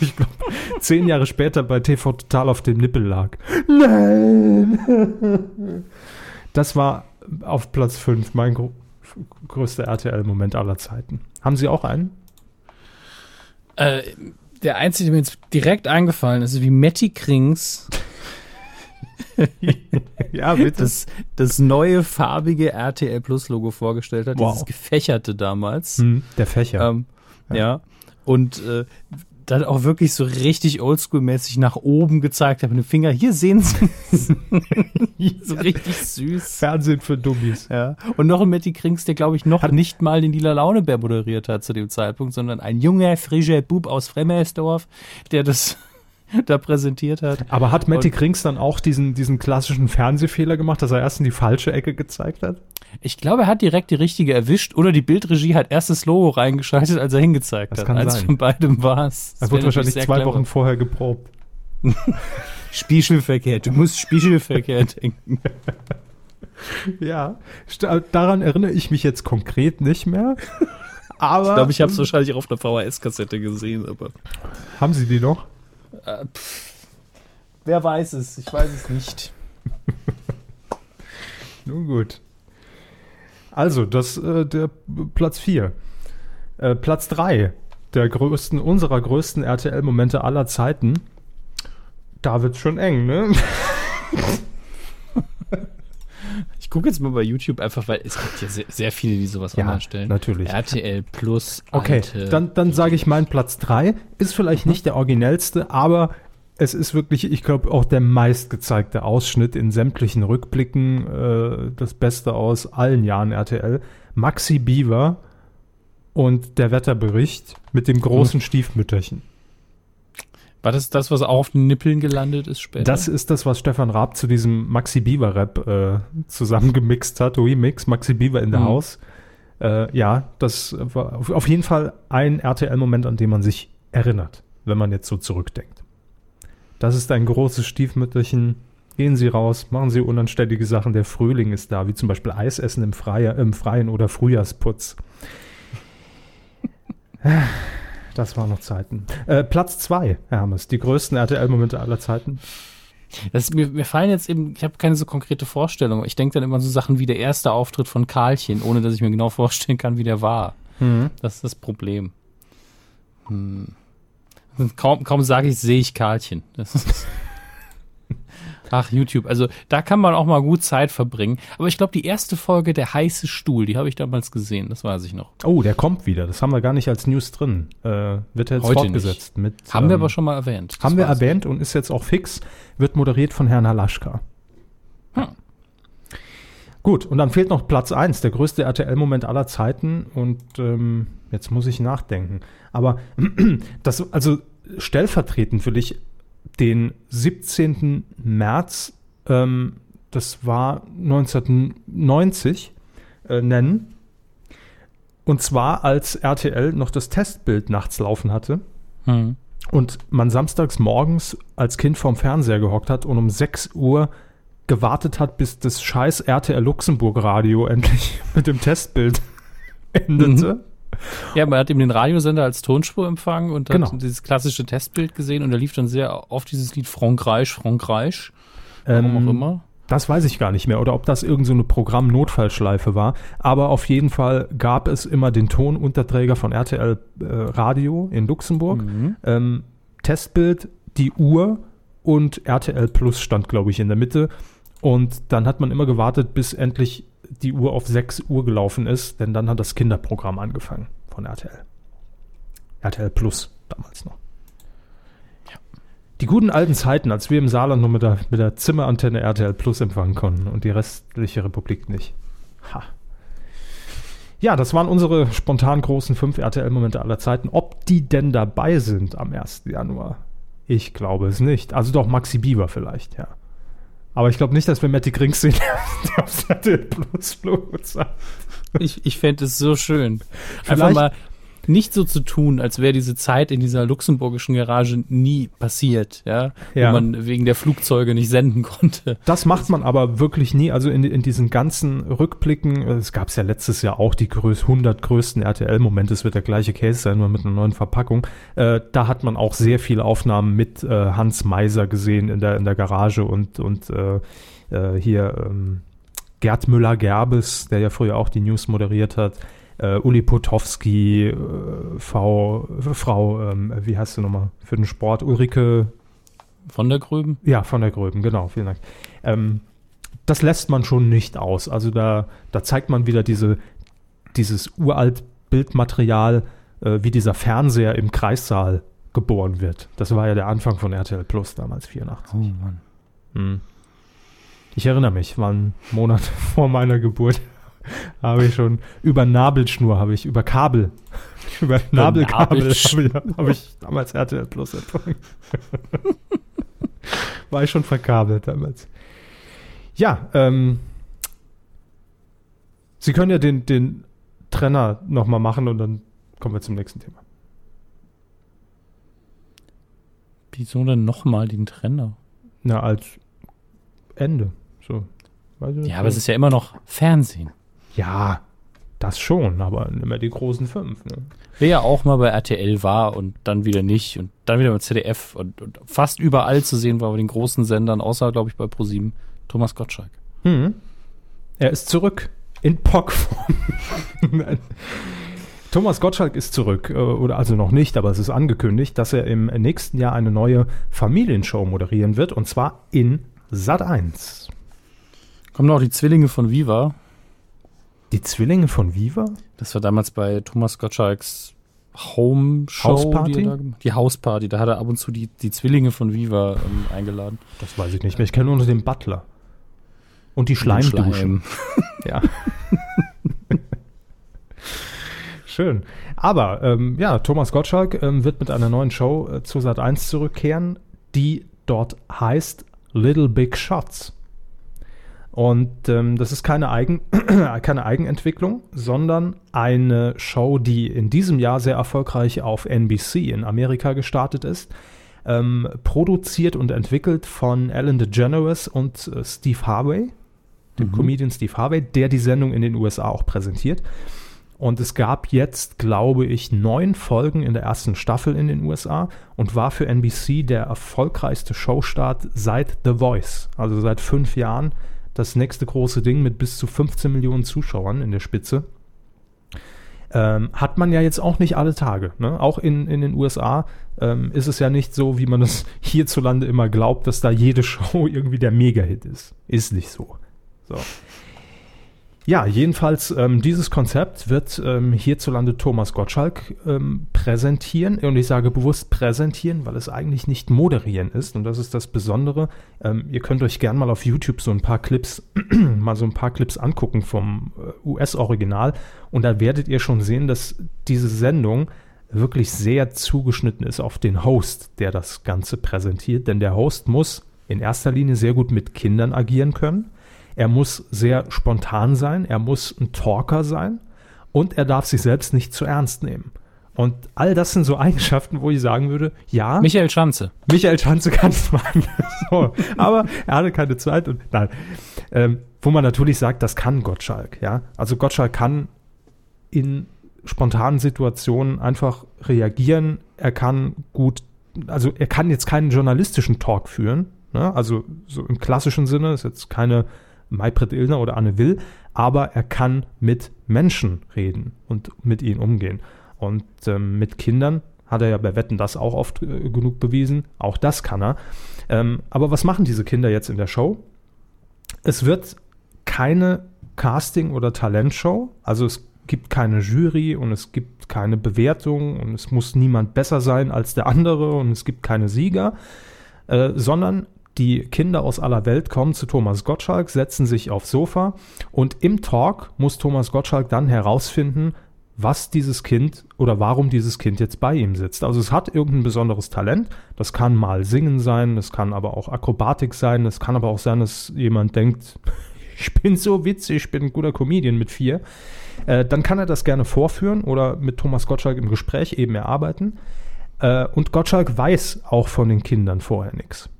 ich glaube, zehn Jahre später bei TV Total auf dem Nippel lag. Nein! Das war auf Platz 5 mein gro größter RTL-Moment aller Zeiten. Haben Sie auch einen? Äh, der einzige, der mir jetzt direkt eingefallen ist, wie Matty Krings ja, bitte. das, das neue farbige RTL Plus Logo vorgestellt hat, Wow. dieses gefächerte damals. Hm, der Fächer. Ähm, ja. Und äh, dann auch wirklich so richtig oldschool-mäßig nach oben gezeigt hat mit dem Finger. Hier sehen Sie. so richtig süß. Fernsehen für Dummies. Ja. Und noch ein Matty Krings, der, glaube ich, noch nicht mal den Lila Launebär moderiert hat zu dem Zeitpunkt, sondern ein junger, frischer Bub aus Fremmersdorf, der das da präsentiert hat. Aber hat Matty Krings dann auch diesen, diesen klassischen Fernsehfehler gemacht, dass er erst in die falsche Ecke gezeigt hat? Ich glaube, er hat direkt die richtige erwischt oder die Bildregie hat erst das Logo reingeschaltet, als er hingezeigt Das hat. kann Eins sein. von beidem war es. Er wurde wahrscheinlich zwei Wochen vorher geprobt. Spiegelverkehr. Du musst Spiegelverkehr denken. Ja, sta- daran erinnere ich mich jetzt konkret nicht mehr. Aber Ich glaube, ich habe es wahrscheinlich auch auf einer VHS-Kassette gesehen, aber haben Sie die noch? Äh, wer weiß es? Ich weiß es nicht. Nun gut. Also, das äh, der Platz 4. Äh, Platz 3 der größten, unserer größten RTL-Momente aller Zeiten. Da wird's schon eng, ne? Ich gucke jetzt mal bei YouTube einfach, weil es gibt ja sehr, sehr viele, die sowas Ja, online stellen. natürlich. RTL Plus. Okay, dann, dann sage ich mein Platz 3. Ist vielleicht nicht der originellste, aber es ist wirklich, ich glaube, auch der meistgezeigte Ausschnitt in sämtlichen Rückblicken. Äh, das Beste aus allen Jahren RTL. Maxi Beaver und der Wetterbericht mit dem großen Stiefmütterchen. War das das, was auch auf den Nippeln gelandet ist später? Das ist das, was Stefan Raab zu diesem Maxi Beaver Rap äh, zusammengemixt hat. Remix, Maxi Beaver in der Mhm. Haus. Äh, ja, das war auf, auf jeden Fall ein RTL-Moment, an den man sich erinnert, wenn man jetzt so zurückdenkt. Das ist ein großes Stiefmütterchen. Gehen Sie raus, machen Sie unanständige Sachen. Der Frühling ist da, wie zum Beispiel Eisessen im, Freie, im Freien oder Frühjahrsputz. Das waren noch Zeiten. Äh, Platz zwei, Hermes, die größten RTL-Momente aller Zeiten. Das, mir, mir fallen jetzt eben, ich habe keine so konkrete Vorstellung. Ich denke dann immer an so Sachen wie der erste Auftritt von Karlchen, ohne dass ich mir genau vorstellen kann, wie der war. Das ist das Problem. Hm. Kaum, kaum sage ich, sehe ich Karlchen. Das ist Ach, YouTube. Also da kann man auch mal gut Zeit verbringen. Aber ich glaube, die erste Folge, der heiße Stuhl, die habe ich damals gesehen. Das weiß ich noch. Oh, der kommt wieder. Das haben wir gar nicht als News drin. Äh, wird jetzt Heute fortgesetzt mit. Haben wir ähm, aber schon mal erwähnt. Das Haben wir weiß ich. erwähnt und ist jetzt auch fix. Wird moderiert von Herrn Halaschka. Hm. Gut, und dann fehlt noch Platz 1, der größte RTL-Moment aller Zeiten. Und ähm, jetzt muss ich nachdenken. Aber das, also stellvertretend will ich den 17. März, ähm, das war 1990, äh, nennen. Und zwar als RTL noch das Testbild nachts laufen hatte Hm. und man samstags morgens als Kind vorm Fernseher gehockt hat und um 6 Uhr gewartet hat, bis das scheiß RTL Luxemburg Radio endlich mit dem Testbild endete. Ja, man hat eben den Radiosender als Tonspur empfangen und Genau. hat dieses klassische Testbild gesehen und da lief dann sehr oft dieses Lied Frankreich, Frankreich. Warum Ähm, auch immer. Das weiß ich gar nicht mehr oder ob das irgendeine so eine Programm-Notfallschleife war. Aber auf jeden Fall gab es immer den Tonunterträger von RTL äh, Radio in Luxemburg. Mhm. Ähm, Testbild, die Uhr und RTL Plus stand, glaube ich, in der Mitte. Und dann hat man immer gewartet, bis endlich die Uhr auf 6 Uhr gelaufen ist, denn dann hat das Kinderprogramm angefangen von RTL. RTL Plus damals noch. Die guten alten Zeiten, als wir im Saarland nur mit der, mit der Zimmerantenne RTL Plus empfangen konnten und die restliche Republik nicht. Ha. Ja, das waren unsere spontan großen fünf RTL-Momente aller Zeiten. Ob die denn dabei sind am 1. Januar? Ich glaube es nicht. Also doch Maxi Bieber vielleicht, ja. Aber ich glaube nicht, dass wir Matty Grings sehen, der auf Seite Plus Flo sagt. Ich, ich fände es so schön. Einfach Vielleicht- mal nicht so zu tun, als wäre diese Zeit in dieser luxemburgischen Garage nie passiert, ja, Ja. wo man wegen der Flugzeuge nicht senden konnte. Das macht man aber wirklich nie. Also in, in diesen ganzen Rückblicken, es gab es ja letztes Jahr auch die größ 100 größten RTL-Momente, es wird der gleiche Case sein, nur mit einer neuen Verpackung. Äh, da hat man auch sehr viele Aufnahmen mit äh, Hans Meiser gesehen in der, in der Garage und, und äh, äh, hier ähm, Gerd Müller-Gerbes, der ja früher auch die News moderiert hat. Äh, Uli Potowski, äh, Frau, Frau ähm, wie heißt du nochmal, für den Sport, Ulrike Von der Gröben? ja, von der Gröben, genau, vielen Dank. Ähm, das lässt man schon nicht aus. Also da, da zeigt man wieder diese, dieses uralt Bildmaterial, äh, wie dieser Fernseher im Kreissaal geboren wird. Das war ja der Anfang von RTL Plus damals, 84. Oh Mann. Hm. Ich erinnere mich, war ein Monat vor meiner Geburt. habe ich schon über Nabelschnur, habe ich über Kabel, über Nabelkabel habe ich, habe ich damals RTL Plus empfangen. War ich schon verkabelt damals. Ja, ähm, Sie können ja den, den Trenner nochmal machen und dann kommen wir zum nächsten Thema. Wieso denn nochmal den Trenner? Na, als Ende. So. Ja, aber es ist ja immer noch Fernsehen. Ja, das schon, aber immer die großen fünf. Ne? Wer ja auch mal bei RTL war und dann wieder nicht und dann wieder beim ZDF und, und fast überall zu sehen war bei den großen Sendern, außer, glaube ich, bei ProSieben, Thomas Gottschalk. Hm. Er ist zurück in Pockform. Thomas Gottschalk ist zurück, äh, oder also noch nicht, aber es ist angekündigt, dass er im nächsten Jahr eine neue Familienshow moderieren wird, und zwar in Sat 1. Kommen auch die Zwillinge von Viva. Die Zwillinge von Viva? Das war damals bei Thomas Gottschalks Home Show. Hausparty? Die, da die Hausparty. Da hat er ab und zu die, die Zwillinge von Viva ähm, eingeladen. Das weiß ich nicht mehr. Ich kenne nur den Butler. Und die Schleimdusche. Schleim. Ja. Schön. Aber ähm, ja, Thomas Gottschalk ähm, wird mit einer neuen Show äh, zu Sat 1 zurückkehren, die dort heißt Little Big Shots. Und ähm, das ist keine, Eigen, keine Eigenentwicklung, sondern eine Show, die in diesem Jahr sehr erfolgreich auf NBC in Amerika gestartet ist. Ähm, produziert und entwickelt von Ellen DeGeneres und äh, Steve Harvey, dem Comedian Steve Harvey, der die Sendung in den USA auch präsentiert. Und es gab jetzt, glaube ich, neun Folgen in der ersten Staffel in den USA und war für NBC der erfolgreichste Showstart seit The Voice, also seit fünf Jahren. Das nächste große Ding mit bis zu 15 Millionen Zuschauern in der Spitze. Ähm, hat man ja jetzt auch nicht alle Tage. Ne? Auch in, in den USA ähm, ist es ja nicht so, wie man es hierzulande immer glaubt, dass da jede Show irgendwie der Mega-Hit ist. Ist nicht so. So. Ja, jedenfalls ähm, dieses Konzept wird ähm, hierzulande Thomas Gottschalk ähm, präsentieren. Und ich sage bewusst präsentieren, weil es eigentlich nicht moderieren ist. Und das ist das Besondere. Ähm, ihr könnt euch gern mal auf YouTube so ein paar Clips, mal so ein paar Clips angucken vom äh, US-Original. Und da werdet ihr schon sehen, dass diese Sendung wirklich sehr zugeschnitten ist auf den Host, der das Ganze präsentiert. Denn der Host muss in erster Linie sehr gut mit Kindern agieren können. Er muss sehr spontan sein, er muss ein Talker sein und er darf sich selbst nicht zu ernst nehmen. Und all das sind so Eigenschaften, wo ich sagen würde, ja, Michael Schanze. Michael Schanze kann es machen. so, aber er hatte keine Zeit und nein. Ähm, wo man natürlich sagt, das kann Gottschalk, ja. Also Gottschalk kann in spontanen Situationen einfach reagieren. Er kann gut, also er kann jetzt keinen journalistischen Talk führen, ne? also so im klassischen Sinne, ist jetzt keine Maybrit Illner oder Anne Will, aber er kann mit Menschen reden und mit ihnen umgehen. Und ähm, mit Kindern hat er ja bei Wetten das auch oft äh, genug bewiesen. Auch das kann er. Ähm, aber was machen diese Kinder jetzt in der Show? Es wird keine Casting- oder Talentshow. Also es gibt keine Jury und es gibt keine Bewertung und es muss niemand besser sein als der andere und es gibt keine Sieger, äh, sondern die Kinder aus aller Welt kommen zu Thomas Gottschalk, setzen sich aufs Sofa und im Talk muss Thomas Gottschalk dann herausfinden, was dieses Kind oder warum dieses Kind jetzt bei ihm sitzt. Also es hat irgendein besonderes Talent. Das kann mal Singen sein, das kann aber auch Akrobatik sein, es kann aber auch sein, dass jemand denkt, ich bin so witzig, ich bin ein guter Comedian mit vier. Äh, dann kann er das gerne vorführen oder mit Thomas Gottschalk im Gespräch eben erarbeiten. Äh, und Gottschalk weiß auch von den Kindern vorher nichts.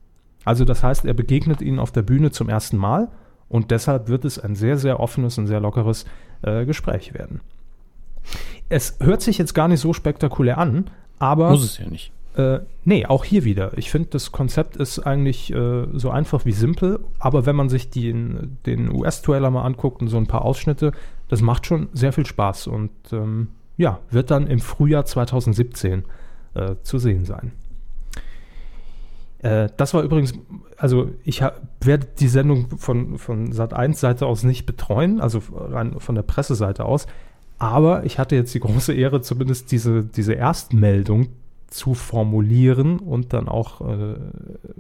Also das heißt, er begegnet ihnen auf der Bühne zum ersten Mal und deshalb wird es ein sehr, sehr offenes und sehr lockeres äh, Gespräch werden. Es hört sich jetzt gar nicht so spektakulär an, aber. Muss es ja nicht. Äh, nee, auch hier wieder. Ich finde, das Konzept ist eigentlich äh, so einfach wie simpel, aber wenn man sich den, den US-Trailer mal anguckt und so ein paar Ausschnitte, das macht schon sehr viel Spaß und ähm, ja, wird dann im Frühjahr 2017 äh, zu sehen sein. Äh, das war übrigens, also ich werde die Sendung von, von Sat1-Seite aus nicht betreuen, also rein von der Presseseite aus. Aber ich hatte jetzt die große Ehre, zumindest diese, diese Erstmeldung zu formulieren und dann auch äh,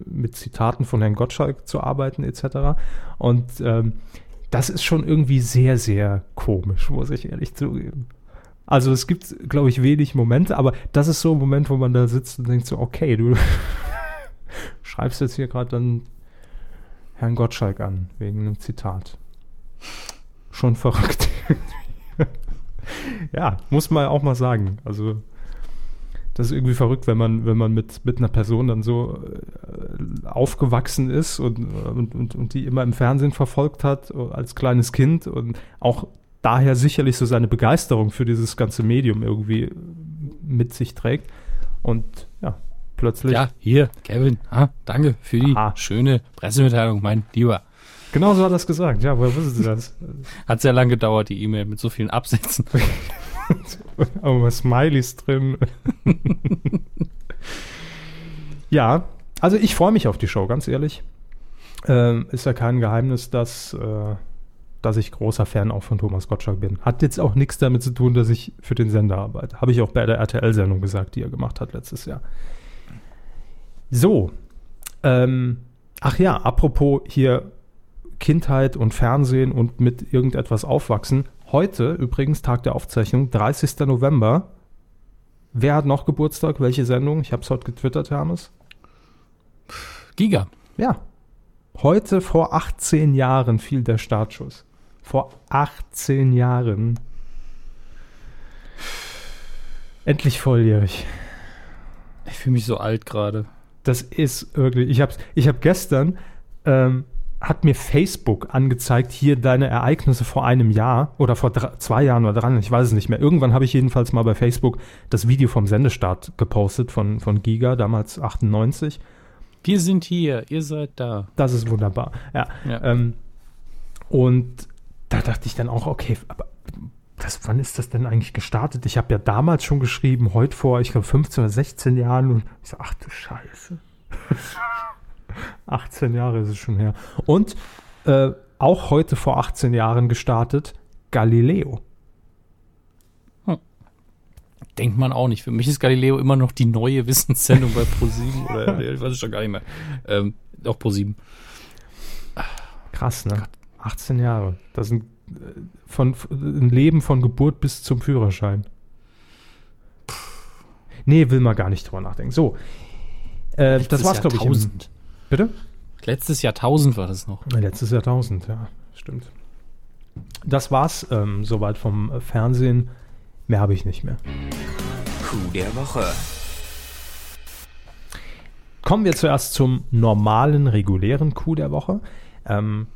mit Zitaten von Herrn Gottschalk zu arbeiten etc. Und ähm, das ist schon irgendwie sehr, sehr komisch, muss ich ehrlich zugeben. Also es gibt, glaube ich, wenig Momente, aber das ist so ein Moment, wo man da sitzt und denkt so, okay, du schreibst jetzt hier gerade dann Herrn Gottschalk an, wegen einem Zitat. Schon verrückt. ja, muss man auch mal sagen. Also, das ist irgendwie verrückt, wenn man, wenn man mit, mit einer Person dann so äh, aufgewachsen ist und, und, und, und die immer im Fernsehen verfolgt hat als kleines Kind und auch daher sicherlich so seine Begeisterung für dieses ganze Medium irgendwie mit sich trägt. Und plötzlich. Ja, hier, Kevin, ah, danke für die Aha. schöne Pressemitteilung, mein Lieber. Genau so hat er das gesagt. Ja, woher wussten Sie das? Hat sehr lange gedauert, die E-Mail mit so vielen Absätzen. Aber Smileys drin. ja, also ich freue mich auf die Show, ganz ehrlich. Ähm, ist ja kein Geheimnis, dass, äh, dass ich großer Fan auch von Thomas Gottschalk bin. Hat jetzt auch nichts damit zu tun, dass ich für den Sender arbeite. Habe ich auch bei der RTL-Sendung gesagt, die er gemacht hat letztes Jahr. So. Ähm, ach ja, apropos hier Kindheit und Fernsehen und mit irgendetwas aufwachsen. Heute übrigens Tag der Aufzeichnung, 30. November. Wer hat noch Geburtstag? Welche Sendung? Ich habe es heute getwittert, Hermes. Giga. Ja. Heute vor 18 Jahren fiel der Startschuss. Vor 18 Jahren. Endlich volljährig. Ich fühle mich so alt gerade. Das ist wirklich. Ich habe ich hab gestern ähm, hat mir Facebook angezeigt, hier deine Ereignisse vor einem Jahr oder vor drei, zwei Jahren oder dran, ich weiß es nicht mehr. Irgendwann habe ich jedenfalls mal bei Facebook das Video vom Sendestart gepostet von, von Giga, damals 98. Wir sind hier, ihr seid da. Das ist wunderbar. Ja. ja. Ähm, und da dachte ich dann auch, okay, aber das, wann ist das denn eigentlich gestartet? Ich habe ja damals schon geschrieben, heute vor, ich glaube, 15 oder 16 Jahren. Und ich so, ach du Scheiße. 18 Jahre ist es schon her. Und äh, auch heute vor 18 Jahren gestartet, Galileo. Hm. Denkt man auch nicht. Für mich ist Galileo immer noch die neue Wissenssendung bei Pro7 oder ich weiß es schon gar nicht mehr. Ähm, auch Pro7. Krass, ne? 18 Jahre. Das sind von, ein Leben von Geburt bis zum Führerschein. Nee, will man gar nicht drüber nachdenken. So. Äh, das war's, glaube ich. Im, Bitte? Letztes Jahrtausend war das noch. Letztes Jahrtausend, ja, stimmt. Das war's ähm, soweit vom Fernsehen. Mehr habe ich nicht mehr. Coup der Woche. Kommen wir zuerst zum normalen, regulären Coup der Woche. Ähm,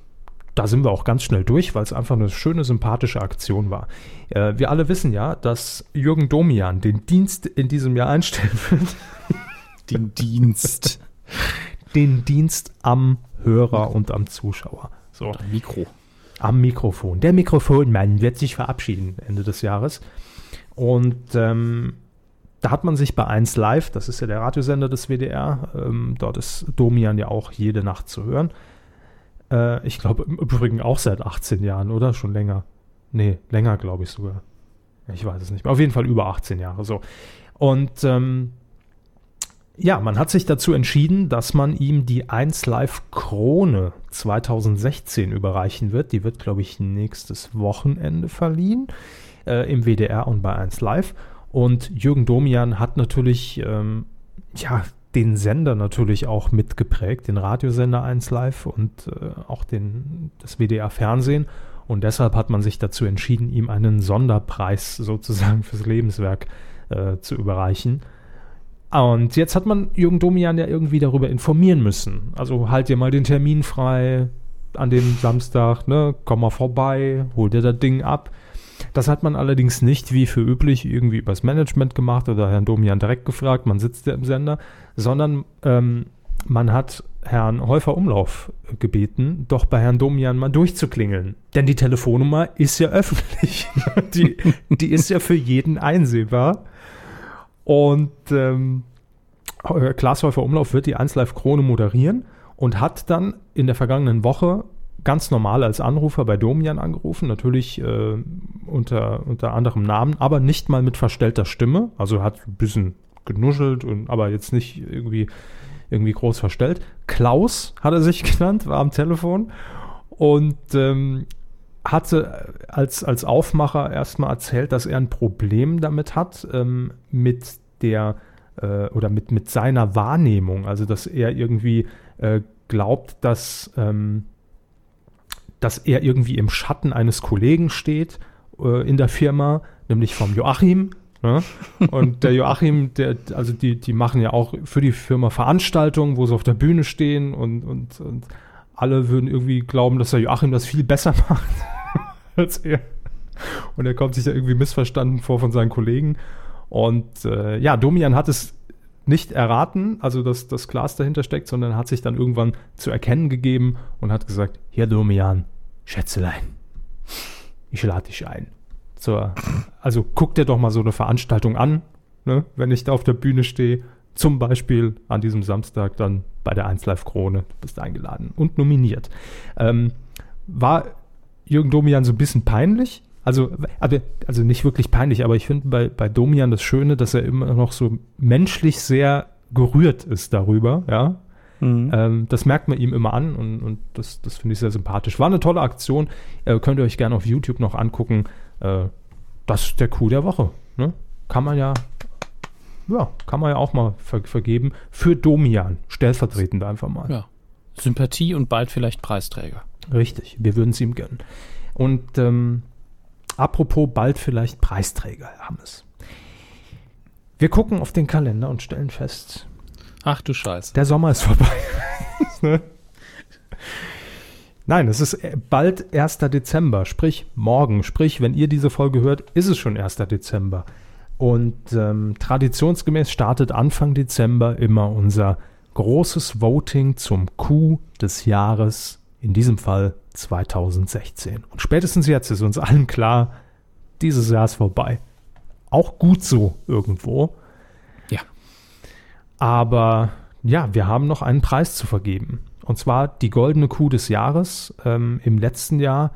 da sind wir auch ganz schnell durch, weil es einfach eine schöne, sympathische Aktion war. Äh, wir alle wissen ja, dass Jürgen Domian den Dienst in diesem Jahr einstellen wird. Den Dienst. den Dienst am Hörer und am Zuschauer. So. Am Mikro. Am Mikrofon. Der Mikrofonmann wird sich verabschieden Ende des Jahres. Und ähm, da hat man sich bei 1 Live, das ist ja der Radiosender des WDR, ähm, dort ist Domian ja auch jede Nacht zu hören. Äh, ich glaube im Übrigen auch seit 18 Jahren, oder? Schon länger. Nee, länger glaube ich sogar. Ich weiß es nicht mehr. Auf jeden Fall über 18 Jahre so. Und ähm, ja, man hat sich dazu entschieden, dass man ihm die 1 Live Krone 2016 überreichen wird. Die wird, glaube ich, nächstes Wochenende verliehen. äh, im WDR und bei 1 Live. Und Jürgen Domian hat natürlich, ähm, ja, den Sender natürlich auch mitgeprägt, den Radiosender 1 Live und äh, auch den, das WDR Fernsehen. Und deshalb hat man sich dazu entschieden, ihm einen Sonderpreis sozusagen fürs Lebenswerk äh, zu überreichen. Und jetzt hat man Jürgen Domian ja irgendwie darüber informieren müssen. Also halt dir mal den Termin frei an dem Samstag, ne? Komm mal vorbei, hol dir das Ding ab. Das hat man allerdings nicht wie für üblich irgendwie übers Management gemacht oder Herrn Domian direkt gefragt, man sitzt ja im Sender, sondern ähm, man hat Herrn Häufer Umlauf gebeten, doch bei Herrn Domian mal durchzuklingeln. Denn die Telefonnummer ist ja öffentlich. die, die ist ja für jeden einsehbar. Und ähm, Klaas Häufer Umlauf wird die 1 Live Krone moderieren und hat dann in der vergangenen Woche ganz normal als Anrufer bei Domian angerufen, natürlich äh, unter, unter anderem Namen, aber nicht mal mit verstellter Stimme. Also hat ein bisschen genuschelt und aber jetzt nicht irgendwie, irgendwie groß verstellt. Klaus hat er sich genannt, war am Telefon und ähm, hatte als, als Aufmacher erstmal erzählt, dass er ein Problem damit hat, ähm, mit der äh, oder mit, mit seiner Wahrnehmung. Also, dass er irgendwie äh, glaubt, dass, ähm, dass er irgendwie im Schatten eines Kollegen steht äh, in der Firma, nämlich vom Joachim. Ne? Und der Joachim, der, also die, die machen ja auch für die Firma Veranstaltungen, wo sie auf der Bühne stehen und, und, und alle würden irgendwie glauben, dass der Joachim das viel besser macht als er. Und er kommt sich ja irgendwie missverstanden vor von seinen Kollegen. Und äh, ja, Domian hat es nicht erraten, also dass das Glas dahinter steckt, sondern hat sich dann irgendwann zu erkennen gegeben und hat gesagt, hier Domian, Schätzelein, ich lade dich ein. Zur, also guck dir doch mal so eine Veranstaltung an, ne, wenn ich da auf der Bühne stehe. Zum Beispiel an diesem Samstag dann bei der 1 Live Krone. Du bist eingeladen und nominiert. Ähm, war Jürgen Domian so ein bisschen peinlich, also, also nicht wirklich peinlich, aber ich finde bei, bei Domian das Schöne, dass er immer noch so menschlich sehr gerührt ist darüber, ja. Mhm. Ähm, das merkt man ihm immer an und, und das, das finde ich sehr sympathisch. War eine tolle Aktion, äh, könnt ihr euch gerne auf YouTube noch angucken. Äh, das ist der Coup der Woche. Ne? Kann man ja, ja, kann man ja auch mal ver vergeben. Für Domian, stellvertretend einfach mal. Ja. Sympathie und bald vielleicht Preisträger. Richtig, wir würden es ihm gönnen. Und ähm, Apropos bald vielleicht Preisträger, Herr Hammes. Wir gucken auf den Kalender und stellen fest. Ach du Scheiße. Der Sommer ist vorbei. Ne? Nein, es ist bald 1. Dezember, sprich morgen. Sprich, wenn ihr diese Folge hört, ist es schon 1. Dezember. Und ähm, traditionsgemäß startet Anfang Dezember immer unser großes Voting zum Coup des Jahres, in diesem Fall 2016. Und spätestens jetzt ist uns allen klar, dieses Jahr ist vorbei. Auch gut so irgendwo. Ja. Aber ja, wir haben noch einen Preis zu vergeben. Und zwar die goldene Kuh des Jahres. Ähm, Im letzten Jahr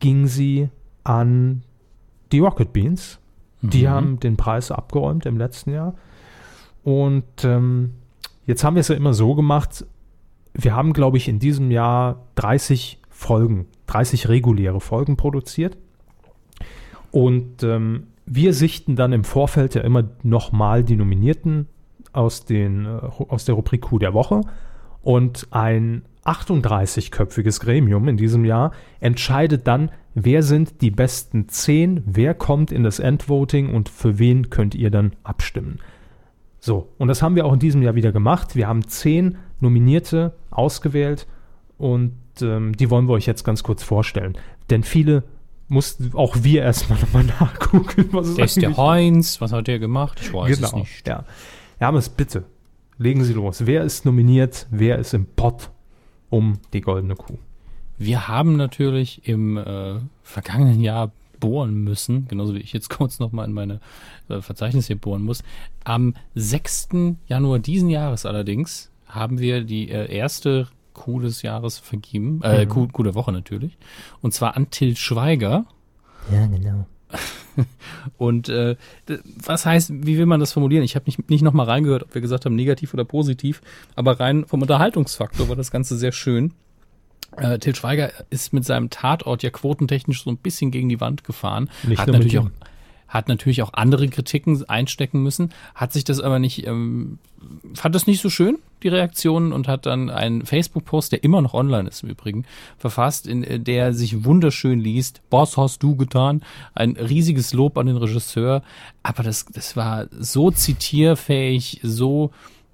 ging sie an die Rocket Beans. Die mhm. haben den Preis abgeräumt im letzten Jahr. Und ähm, jetzt haben wir es ja immer so gemacht. Wir haben, glaube ich, in diesem Jahr 30 Folgen, 30 reguläre Folgen produziert. Und ähm, wir sichten dann im Vorfeld ja immer nochmal die Nominierten aus, den, äh, aus der Rubrik Q der Woche. Und ein 38-köpfiges Gremium in diesem Jahr entscheidet dann, wer sind die besten 10, wer kommt in das Endvoting und für wen könnt ihr dann abstimmen. So, und das haben wir auch in diesem Jahr wieder gemacht. Wir haben 10 Nominierte ausgewählt und ähm, die wollen wir euch jetzt ganz kurz vorstellen. Denn viele mussten auch wir erstmal nochmal nachgucken. Was der ist der Heinz, was hat der gemacht? Ich weiß genau, es nicht. Ja. Hermes, bitte, legen Sie los. Wer ist nominiert? Wer ist im Pott um die goldene Kuh? Wir haben natürlich im äh, vergangenen Jahr bohren müssen, genauso wie ich jetzt kurz nochmal in meine äh, Verzeichnisse hier bohren muss. Am 6. Januar diesen Jahres allerdings haben wir die äh, erste Coup des Jahres vergeben. Äh, mhm. Coup, Coup der Woche natürlich. Und zwar an Till Schweiger. Ja, genau. Und äh, was heißt, wie will man das formulieren? Ich habe nicht, nicht nochmal reingehört, ob wir gesagt haben, negativ oder positiv, aber rein vom Unterhaltungsfaktor war das Ganze sehr schön. Äh, Til Schweiger ist mit seinem Tatort ja quotentechnisch so ein bisschen gegen die Wand gefahren. Nicht hat natürlich auch hat natürlich auch andere Kritiken einstecken müssen, hat sich das aber nicht, ähm, fand das nicht so schön, die Reaktionen, und hat dann einen Facebook-Post, der immer noch online ist im Übrigen, verfasst, in äh, der sich wunderschön liest, Boss hast du getan, ein riesiges Lob an den Regisseur, aber das, das war so zitierfähig, so,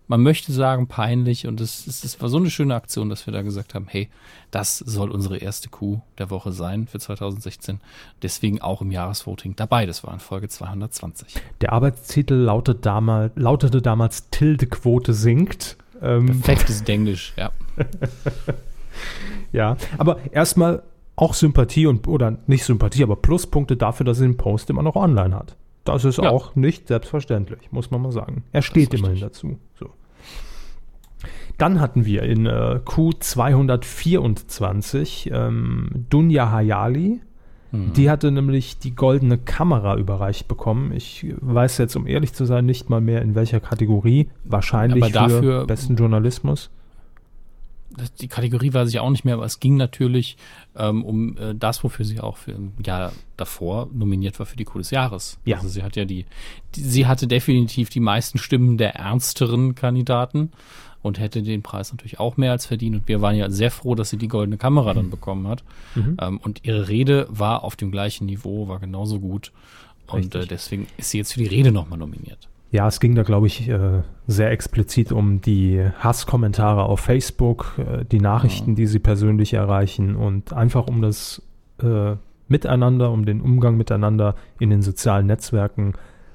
man möchte sagen, peinlich, und es es- es war so eine schöne Aktion, dass wir da gesagt haben, hey, das soll unsere erste Coup der Woche sein für 2016. Deswegen auch im Jahresvoting dabei. Das war in Folge 220. Der Arbeitstitel lautet damals, lautete damals Tildequote sinkt. Ähm, Perfektes Denglisch, ja. ja, aber erstmal auch Sympathie und oder nicht Sympathie, aber Pluspunkte dafür, dass er den Post immer noch online hat. Das ist Ja. auch nicht selbstverständlich, muss man mal sagen. Er steht immerhin dazu. So. Dann hatten wir in äh, Q224 ähm, Dunja Hayali. Mhm. Die hatte nämlich die goldene Kamera überreicht bekommen. Ich weiß jetzt, um ehrlich zu sein, nicht mal mehr in welcher Kategorie. Wahrscheinlich Aber dafür- für besten Journalismus. Die Kategorie weiß ich auch nicht mehr, aber es ging natürlich ähm, um äh, das, wofür sie auch für im Jahr davor nominiert war für die Coup des Jahres. Ja. Also sie hat ja die, die, sie hatte definitiv die meisten Stimmen der ernsteren Kandidaten und hätte den Preis natürlich auch mehr als verdient. Und wir waren ja sehr froh, dass sie die goldene Kamera dann bekommen hat. Mhm. Ähm, und ihre Rede war auf dem gleichen Niveau, war genauso gut. Und äh, deswegen ist sie jetzt für die Rede nochmal nominiert. Ja, es ging da, glaube ich, äh, sehr explizit um die Hasskommentare auf Facebook, äh, die Nachrichten, die sie persönlich erreichen und einfach um das äh, Miteinander, um den Umgang miteinander in den sozialen Netzwerken.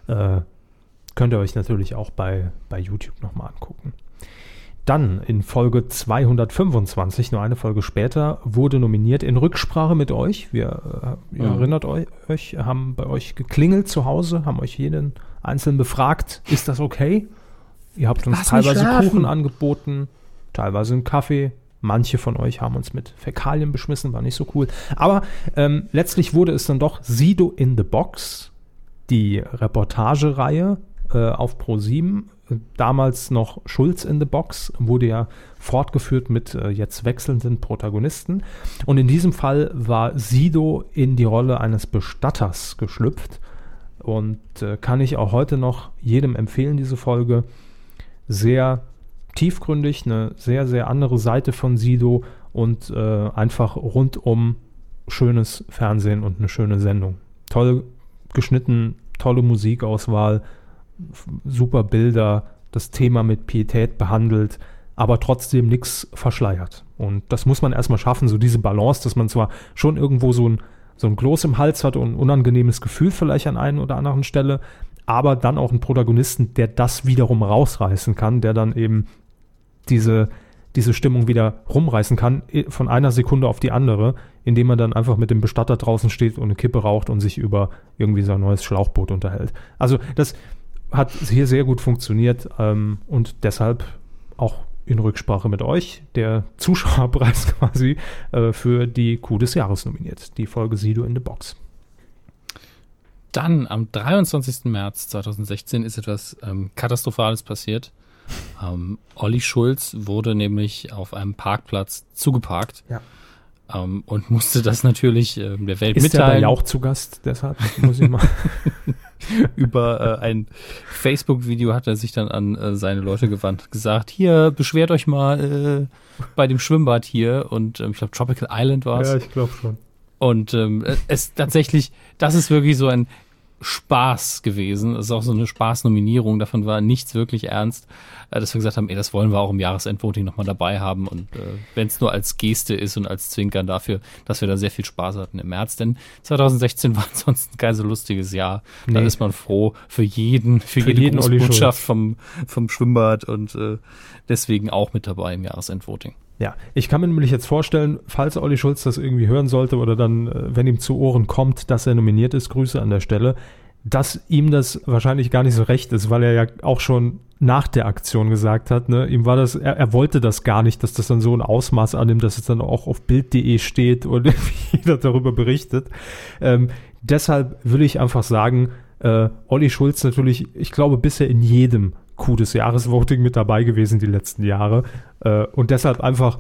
Äh, könnt ihr euch natürlich auch bei, bei YouTube nochmal angucken. Dann in Folge 225, nur eine Folge später, wurde nominiert in Rücksprache mit euch. Wir, äh, ihr Mhm. erinnert euch, haben bei euch geklingelt zu Hause, haben euch jeden einzeln befragt, ist das okay? Ihr habt uns Lass teilweise. Kuchen angeboten, teilweise einen Kaffee. Manche von euch haben uns mit Fäkalien beschmissen, war nicht so cool. Aber ähm, letztlich wurde es dann doch Sido in the Box, die Reportagereihe äh, auf Pro7. Damals noch Schulz in the Box, wurde ja fortgeführt mit äh, jetzt wechselnden Protagonisten. Und in diesem Fall war Sido in die Rolle eines Bestatters geschlüpft. Und äh, kann ich auch heute noch jedem empfehlen, diese Folge. Sehr tiefgründig, eine sehr, sehr andere Seite von Sido und äh, einfach rundum schönes Fernsehen und eine schöne Sendung. Toll geschnitten, tolle Musikauswahl, super Bilder, das Thema mit Pietät behandelt, aber trotzdem nichts verschleiert. Und das muss man erstmal schaffen, so diese Balance, dass man zwar schon irgendwo so ein, so ein Kloß im Hals hat und ein unangenehmes Gefühl vielleicht an einer oder anderen Stelle, aber dann auch einen Protagonisten, der das wiederum rausreißen kann, der dann eben diese, diese Stimmung wieder rumreißen kann, von einer Sekunde auf die andere, indem man dann einfach mit dem Bestatter draußen steht und eine Kippe raucht und sich über irgendwie sein neues Schlauchboot unterhält. Also das hat hier sehr gut funktioniert ähm, und deshalb auch in Rücksprache mit euch der Zuschauerpreis quasi äh, für die Coup des Jahres nominiert. Die Folge Sido in the Box. Dann am 23. März 2016 ist etwas ähm, Katastrophales passiert. Ähm, Olli Schulz wurde nämlich auf einem Parkplatz zugeparkt Ja. Ähm, und musste das natürlich ähm, der Welt Ist der bei mitteilen. Jauch zu Gast, deshalb muss ich mal. Über äh, ein Facebook-Video hat er sich dann an äh, seine Leute gewandt, gesagt, hier, beschwert euch mal äh, bei dem Schwimmbad hier und ähm, ich glaube Tropical Island war es. ich glaube schon. Und ähm, es tatsächlich, das ist wirklich so ein Spaß gewesen. Es ist auch so eine Spaßnominierung. Davon war nichts wirklich ernst, äh, dass wir gesagt haben, ey, das wollen wir auch im Jahresendvoting nochmal dabei haben. Und äh, wenn es nur als Geste ist und als Zwinkern dafür, dass wir da sehr viel Spaß hatten im März. Denn 2016 war ansonsten kein so lustiges Jahr. Da Nee. ist man froh für jeden, für, Für jede jeden Olli Grußbotschaft vom, vom Schwimmbad und äh, deswegen auch mit dabei im Jahresendvoting. Ja, ich kann mir nämlich jetzt vorstellen, falls Olli Schulz das irgendwie hören sollte oder dann, äh, wenn ihm zu Ohren kommt, dass er nominiert ist, Grüße an der Stelle, dass ihm das wahrscheinlich gar nicht so recht ist, weil er ja auch schon nach der Aktion gesagt hat, ne, ihm war das, er, er wollte das gar nicht, dass das dann so ein Ausmaß annimmt, dass es dann auch auf Bild.de steht und jeder darüber berichtet. Ähm, deshalb will ich einfach sagen, äh, Olli Schulz natürlich, ich glaube, bisher in jedem Coup des Jahres Voting mit dabei gewesen die letzten Jahre. Äh, und deshalb einfach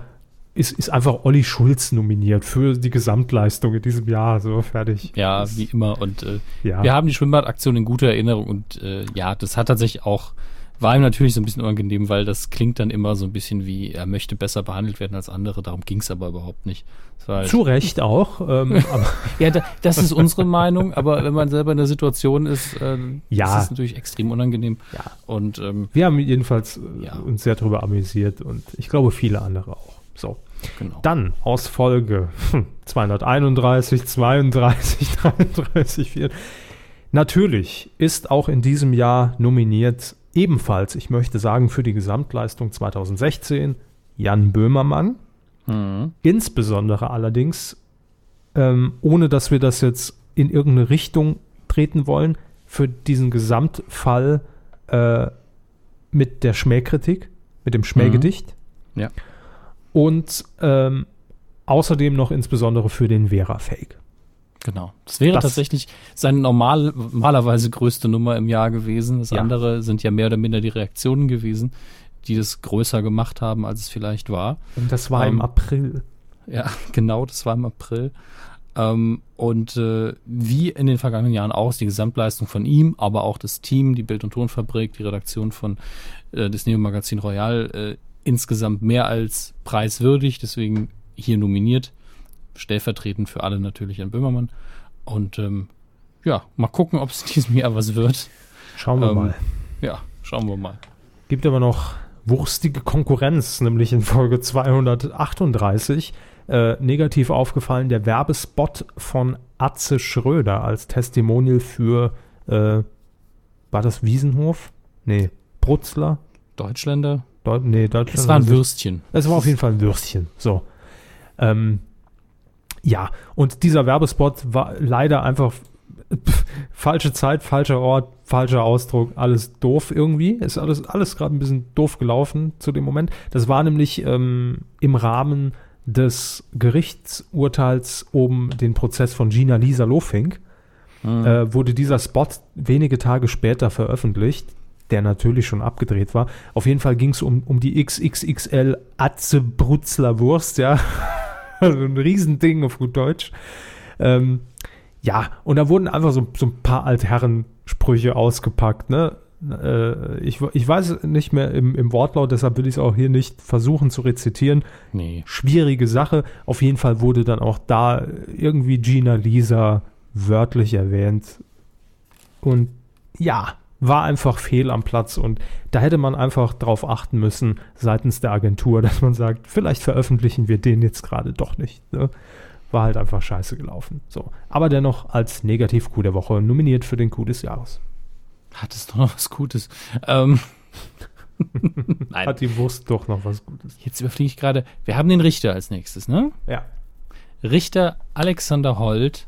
ist, ist einfach Olli Schulz nominiert für die Gesamtleistung in diesem Jahr. So, fertig. Ja, das, wie immer. Und äh, ja. wir haben die Schwimmbadaktion in guter Erinnerung. Und äh, ja, das hat tatsächlich auch, war ihm natürlich so ein bisschen unangenehm, weil das klingt dann immer so ein bisschen wie, er möchte besser behandelt werden als andere. Darum ging es aber überhaupt nicht. Halt Zu Recht auch. Ähm, ja, da, das ist unsere Meinung, aber wenn man selber in der Situation ist, äh, ja. ist es natürlich extrem unangenehm. Ja. Und ähm, wir haben jedenfalls äh, ja. uns sehr darüber amüsiert und ich glaube viele andere auch. So. Genau. Dann aus Folge 231, 32, 33, 4. Natürlich ist auch in diesem Jahr nominiert ebenfalls, ich möchte sagen, für die Gesamtleistung 2016 Jan Böhmermann. Mhm. Insbesondere allerdings, ähm, ohne dass wir das jetzt in irgendeine Richtung treten wollen, für diesen Gesamtfall äh, mit der Schmähkritik, mit dem Schmähgedicht. Mhm. Ja und ähm, außerdem noch insbesondere für den Vera-Fake. Genau. Das wäre das, tatsächlich seine normal, normalerweise größte Nummer im Jahr gewesen. Das ja. andere sind ja mehr oder minder die Reaktionen gewesen, die das größer gemacht haben, als es vielleicht war. Und das war ähm, im April. Ja, genau, das war im April. Ähm, und äh, wie in den vergangenen Jahren auch, die Gesamtleistung von ihm, aber auch das Team, die Bild- und Tonfabrik, die Redaktion von äh, des Neo-Magazin Royal äh, insgesamt mehr als preiswürdig, deswegen hier nominiert. Stellvertretend für alle natürlich an Böhmermann. Und ähm, ja, mal gucken, ob es in diesem Jahr was wird. Schauen wir ähm, mal. Ja, schauen wir mal. Gibt aber noch wurstige Konkurrenz, nämlich in Folge 238. Äh, negativ aufgefallen der Werbespot von Atze Schröder als Testimonial für, äh, war das Wiesenhof? Nee, Brutzler? Deutschländer? Deut nee, Deutschland. Es war ein Würstchen. Es war auf jeden Fall ein Würstchen. So. Ähm, ja, und dieser Werbespot war leider einfach pff, falsche Zeit, falscher Ort, falscher Ausdruck, alles doof irgendwie. Ist alles, alles gerade ein bisschen doof gelaufen zu dem Moment. Das war nämlich ähm, im Rahmen des Gerichtsurteils um den Prozess von Gina Lisa Lofink. Mhm. Äh, wurde dieser Spot wenige Tage später veröffentlicht der natürlich schon abgedreht war. Auf jeden Fall ging es um, um die XXXL Atze Brutzler Wurst, ja. also ein Riesending auf gut Deutsch. Ähm, ja, und da wurden einfach so, so ein paar Altherrensprüche ausgepackt, ne? Äh, ich, ich weiß nicht mehr im, im Wortlaut, deshalb will ich es auch hier nicht versuchen zu rezitieren. Nee. Schwierige Sache. Auf jeden Fall wurde dann auch da irgendwie Gina Lisa wörtlich erwähnt. Und ja, war einfach fehl am Platz und da hätte man einfach darauf achten müssen seitens der Agentur, dass man sagt, vielleicht veröffentlichen wir den jetzt gerade doch nicht. Ne? War halt einfach scheiße gelaufen. So. Aber dennoch als Negativ-Coup der Woche nominiert für den Coup des Jahres. Hat es doch noch was Gutes. Ähm. Nein. Hat die Wurst doch noch was Gutes. Jetzt überfliege ich gerade. Wir haben den Richter als nächstes, ne? Ja. Richter Alexander Holt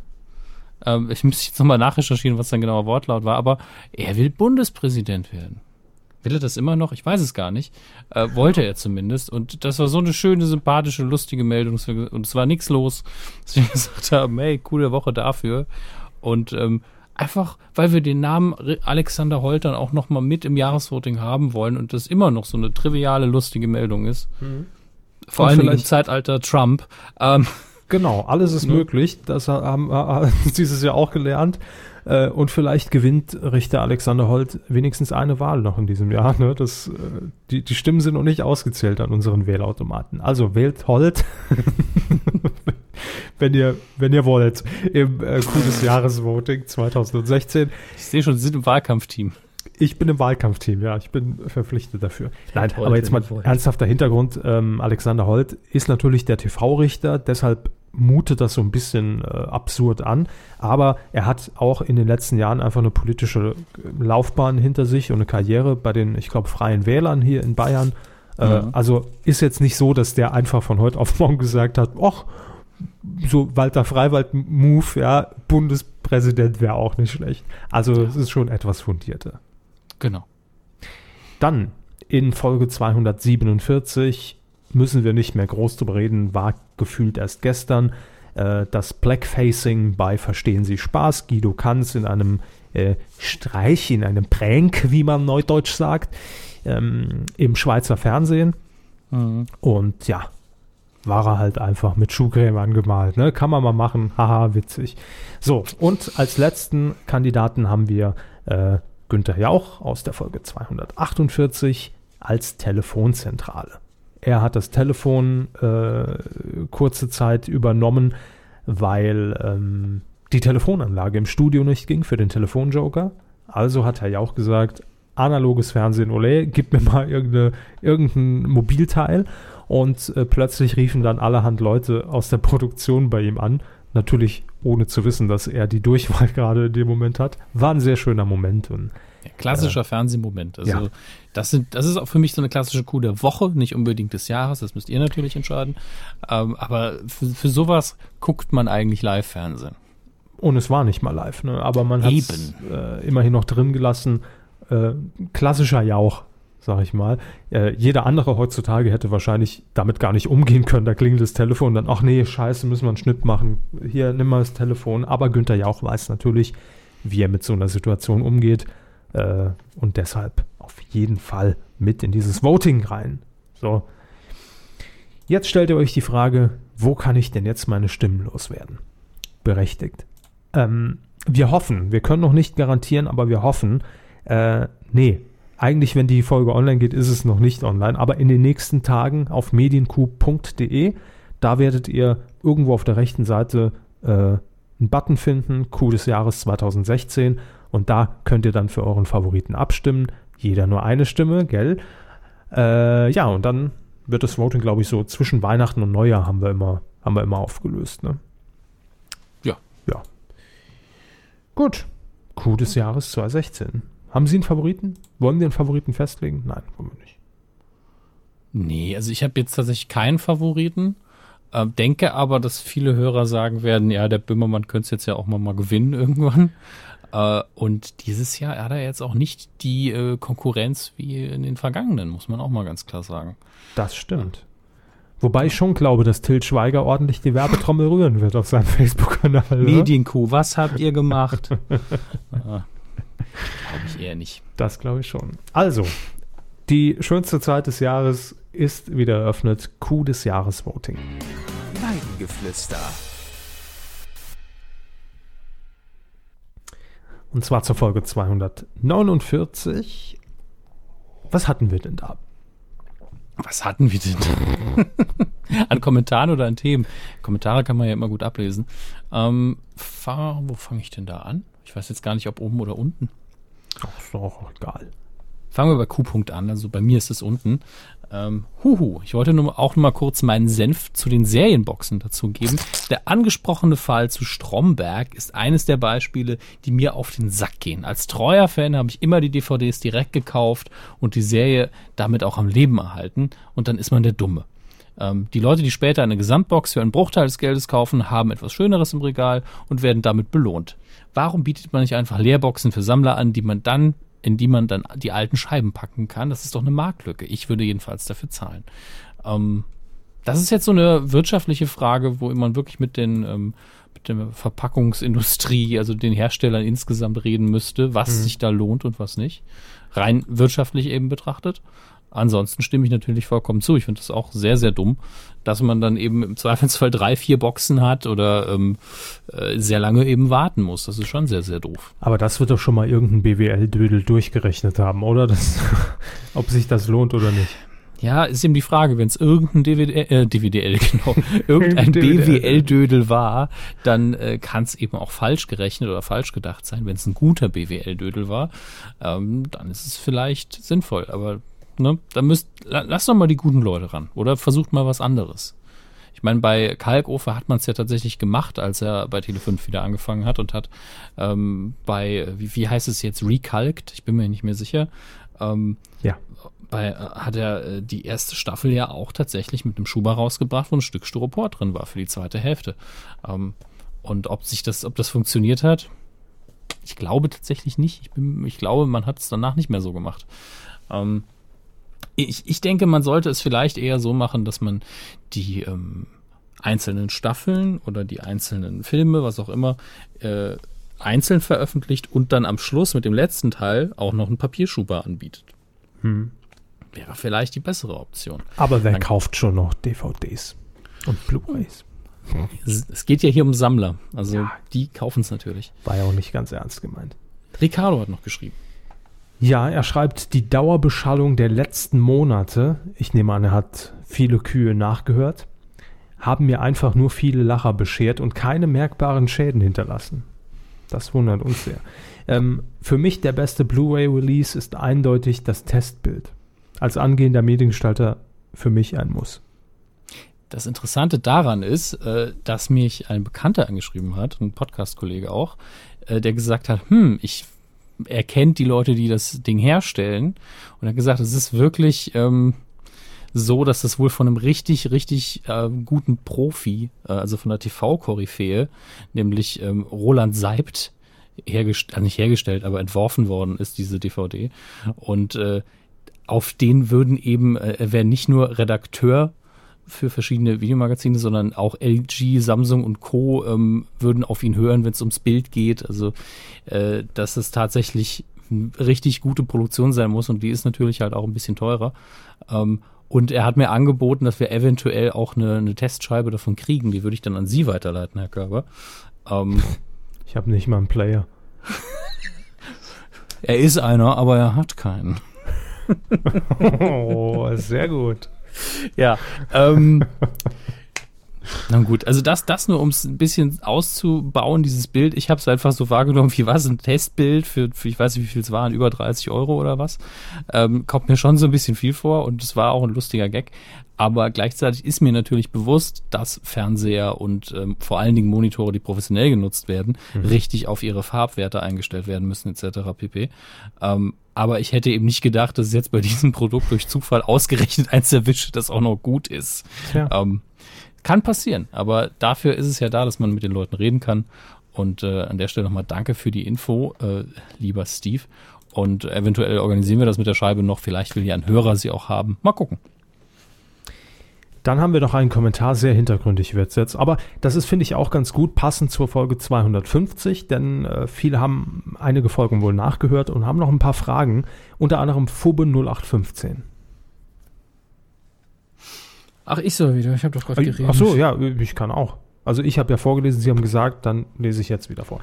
ähm, ich müsste jetzt nochmal nachrecherchieren, was sein genauer Wortlaut war, aber er will Bundespräsident werden. Will er das immer noch? Ich weiß es gar nicht. Äh, wollte er zumindest. Und das war so eine schöne, sympathische, lustige Meldung. Und es war nichts los. Dass wir gesagt haben, hey, coole Woche dafür. Und ähm, einfach, weil wir den Namen Alexander Holt dann auch nochmal mit im Jahresvoting haben wollen und das immer noch so eine triviale, lustige Meldung ist. Mhm. Vor allem im Zeitalter Trump. Ähm, Genau, alles ist ja. möglich. Das haben wir dieses Jahr auch gelernt. Äh, und vielleicht gewinnt Richter Alexander Holt wenigstens eine Wahl noch in diesem Jahr. Ne? Das, äh, die, die Stimmen sind noch nicht ausgezählt an unseren Wählautomaten. Also wählt Holt, wenn ihr, wenn ihr wollt, im äh, Coup des Jahresvoting 2016. Ich sehe schon, Sie sind im Wahlkampfteam. Ich bin im Wahlkampfteam, ja, ich bin verpflichtet dafür. Nein, aber jetzt mal ernsthafter Hintergrund. Ähm, Alexander Holt ist natürlich der TV-Richter, deshalb mutet das so ein bisschen äh, absurd an. Aber er hat auch in den letzten Jahren einfach eine politische äh, Laufbahn hinter sich und eine Karriere bei den, ich glaube, Freien Wählern hier in Bayern. Äh, mhm. Also ist jetzt nicht so, dass der einfach von heute auf morgen gesagt hat, ach, so Walter Freiwald-Move, ja, Bundespräsident wäre auch nicht schlecht. Also es ist schon etwas fundierter. Genau. Dann in Folge 247 müssen wir nicht mehr groß drüber reden, war gefühlt erst gestern. Äh, das Blackfacing bei Verstehen Sie Spaß, Guido Kanz in einem äh, Streich, in einem Prank, wie man neudeutsch sagt, ähm, im Schweizer Fernsehen. Mhm. Und ja, war er halt einfach mit Schuhcreme angemalt. Ne? Kann man mal machen, haha, witzig. So, und als letzten Kandidaten haben wir äh, Günther Jauch aus der Folge 248 als Telefonzentrale. Er hat das Telefon äh, kurze Zeit übernommen, weil ähm, die Telefonanlage im Studio nicht ging für den Telefonjoker. Also hat Herr Jauch gesagt, analoges Fernsehen, ole, gib mir mal irgendeine, irgendein Mobilteil. Und äh, plötzlich riefen dann allerhand Leute aus der Produktion bei ihm an. Natürlich ohne zu wissen, dass er die Durchwahl gerade in dem Moment hat. War ein sehr schöner Moment. Und, ja, klassischer äh, Fernsehmoment. Also ja. Das, sind, das ist auch für mich so eine klassische Coup der Woche, nicht unbedingt des Jahres, das müsst ihr natürlich entscheiden. Ähm, aber für, für sowas guckt man eigentlich Live-Fernsehen. Und es war nicht mal live, ne? aber man hat es äh, immerhin noch drin gelassen. Äh, klassischer Jauch, sag ich mal. Äh, jeder andere heutzutage hätte wahrscheinlich damit gar nicht umgehen können. Da klingelt das Telefon, dann, ach nee, scheiße, müssen wir einen Schnitt machen. Hier, nimm mal das Telefon. Aber Günther Jauch weiß natürlich, wie er mit so einer Situation umgeht. Äh, und deshalb auf jeden Fall mit in dieses Voting rein. So. Jetzt stellt ihr euch die Frage, wo kann ich denn jetzt meine Stimmen loswerden? Berechtigt. Ähm, wir hoffen, wir können noch nicht garantieren, aber wir hoffen, äh, nee, eigentlich, wenn die Folge online geht, ist es noch nicht online, aber in den nächsten Tagen auf medienq.de, da werdet ihr irgendwo auf der rechten Seite äh, einen Button finden, Q des Jahres 2016, und da könnt ihr dann für euren Favoriten abstimmen. Jeder nur eine Stimme, gell? Äh, ja, und dann wird das Voting, glaube ich, so zwischen Weihnachten und Neujahr haben wir immer, haben wir immer aufgelöst, ne? Gut. Coup des Jahres 2016. Haben Sie einen Favoriten? Wollen wir einen Favoriten festlegen? Nein, wollen wir nicht. Nee, also ich habe jetzt tatsächlich keinen Favoriten. Äh, denke aber, dass viele Hörer sagen werden, ja, der Böhmermann könnte es jetzt ja auch mal, mal gewinnen irgendwann. Äh, und dieses Jahr hat er jetzt auch nicht die äh, Konkurrenz wie in den vergangenen, muss man auch mal ganz klar sagen. Das stimmt. Wobei ich schon glaube, dass Till Schweiger ordentlich die Werbetrommel rühren wird auf seinem Facebook-Kanal. Medienkuh, was habt ihr gemacht? ah, glaube ich eher nicht. Das glaube ich schon. Also, die schönste Zeit des Jahres ist wieder eröffnet. Coup des Jahres Voting. Weidengeflüster. Und zwar zur Folge 249. Was hatten wir denn da? Was hatten wir denn? an Kommentaren oder an Themen? Kommentare kann man ja immer gut ablesen. Ähm, fahr, wo fange ich denn da an? Ich weiß jetzt gar nicht, ob oben oder unten. Ach, ist doch auch egal. Fangen wir bei Q-Punkt an. Also bei mir ist es unten. Ähm, huhu, ich wollte nur auch noch mal kurz meinen Senf zu den Serienboxen dazu geben. Der angesprochene Fall zu Stromberg ist eines der Beispiele, die mir auf den Sack gehen. Als treuer Fan habe ich immer die DVDs direkt gekauft und die Serie damit auch am Leben erhalten und dann ist man der Dumme. Ähm, die Leute, die später eine Gesamtbox für einen Bruchteil des Geldes kaufen, haben etwas Schöneres im Regal und werden damit belohnt. Warum bietet man nicht einfach Leerboxen für Sammler an, die man dann in die man dann die alten Scheiben packen kann. Das ist doch eine Marktlücke. Ich würde jedenfalls dafür zahlen. Ähm, das ist jetzt so eine wirtschaftliche Frage, wo man wirklich mit den ähm, mit der Verpackungsindustrie, also den Herstellern insgesamt reden müsste, was mhm. sich da lohnt und was nicht. Rein wirtschaftlich eben betrachtet. Ansonsten stimme ich natürlich vollkommen zu. Ich finde das auch sehr, sehr dumm, dass man dann eben im Zweifelsfall drei, vier Boxen hat oder ähm, äh, sehr lange eben warten muss. Das ist schon sehr, sehr doof. Aber das wird doch schon mal irgendein BWL-Dödel durchgerechnet haben, oder? Das, ob sich das lohnt oder nicht. Ja, ist eben die Frage, wenn es irgendein DVD, äh, DVDL, genau, irgendein BWL-Dödel war, dann äh, kann es eben auch falsch gerechnet oder falsch gedacht sein. Wenn es ein guter BWL-Dödel war, ähm, dann ist es vielleicht sinnvoll. Aber ne, da müsst, lass doch mal die guten Leute ran oder versucht mal was anderes. Ich meine, bei Kalkofer hat man es ja tatsächlich gemacht, als er bei Tele5 wieder angefangen hat und hat ähm, bei, wie, wie heißt es jetzt, recalkt, ich bin mir nicht mehr sicher. Ähm, ja. Bei, äh, hat er äh, die erste Staffel ja auch tatsächlich mit einem Schuber rausgebracht, wo ein Stück Styropor drin war für die zweite Hälfte. Ähm, und ob sich das, ob das funktioniert hat, ich glaube tatsächlich nicht. Ich, bin, ich glaube, man hat es danach nicht mehr so gemacht. Ähm, ich, ich denke, man sollte es vielleicht eher so machen, dass man die ähm, einzelnen Staffeln oder die einzelnen Filme, was auch immer, äh, einzeln veröffentlicht und dann am Schluss mit dem letzten Teil auch noch einen Papierschuber anbietet. Hm. Wäre vielleicht die bessere Option. Aber wer dann, kauft schon noch DVDs? Und Blu-rays. Es, es geht ja hier um Sammler. Also Ja. die kaufen es natürlich. War ja auch nicht ganz ernst gemeint. Ricardo hat noch geschrieben. Ja, er schreibt die Dauerbeschallung der letzten Monate, ich nehme an, er hat viele Kühe nachgehört, haben mir einfach nur viele Lacher beschert und keine merkbaren Schäden hinterlassen. Das wundert uns sehr. Ähm, für mich der beste Blu-ray-Release ist eindeutig das Testbild. Als angehender Mediengestalter für mich ein Muss. Das Interessante daran ist, äh, dass mich ein Bekannter angeschrieben hat, ein Podcast-Kollege auch, äh, der gesagt hat, hm, ich er kennt die Leute, die das Ding herstellen und er hat gesagt, es ist wirklich ähm, so, dass das wohl von einem richtig, richtig äh, guten Profi, äh, also von der TV-Koryphäe, nämlich ähm, Roland Seibt, hergestellt, also nicht hergestellt, aber entworfen worden ist, diese DVD. Und äh, auf den würden eben, äh, er wäre nicht nur Redakteur für verschiedene Videomagazine, sondern auch LG, Samsung und Co. Ähm, würden auf ihn hören, wenn es ums Bild geht. Also, äh, dass es tatsächlich eine richtig gute Produktion sein muss und die ist natürlich halt auch ein bisschen teurer. Ähm, und er hat mir angeboten, dass wir eventuell auch eine, eine Testscheibe davon kriegen. Die würde ich dann an Sie weiterleiten, Herr Körber. Ähm, Ich habe nicht mal einen Player. er ist einer, aber er hat keinen. Oh, sehr gut. Ja. Ähm, um, na gut, also das, das nur, um es ein bisschen auszubauen, dieses Bild. Ich habe es einfach so wahrgenommen, wie war es, ein Testbild für, für, ich weiß nicht, wie viel es waren, über 30 Euro oder was. Ähm, kommt mir schon so ein bisschen viel vor und es war auch ein lustiger Gag. Aber gleichzeitig ist mir natürlich bewusst, dass Fernseher und ähm, vor allen Dingen Monitore, die professionell genutzt werden, richtig auf ihre Farbwerte eingestellt werden müssen, etc. pp. Ähm, aber ich hätte eben nicht gedacht, dass es jetzt bei diesem Produkt durch Zufall ausgerechnet eins erwischt, das auch noch gut ist. Tja. Ähm, kann passieren, aber dafür ist es ja da, dass man mit den Leuten reden kann. Und äh, an der Stelle nochmal danke für die Info, äh, lieber Steve. Und eventuell organisieren wir das mit der Scheibe noch. Vielleicht will ja ein Hörer sie auch haben. Mal gucken. Dann haben wir noch einen Kommentar, sehr hintergründig wird's jetzt. Aber das ist, finde ich, auch ganz gut, passend zur Folge 250, denn äh, viele haben einige Folgen wohl nachgehört und haben noch ein paar Fragen, unter anderem Fubbe 0815. Ach, ich soll wieder. Ich habe doch gerade Ach so, ja, ich kann auch. Also ich habe ja vorgelesen, Sie haben gesagt, dann lese ich jetzt wieder vor.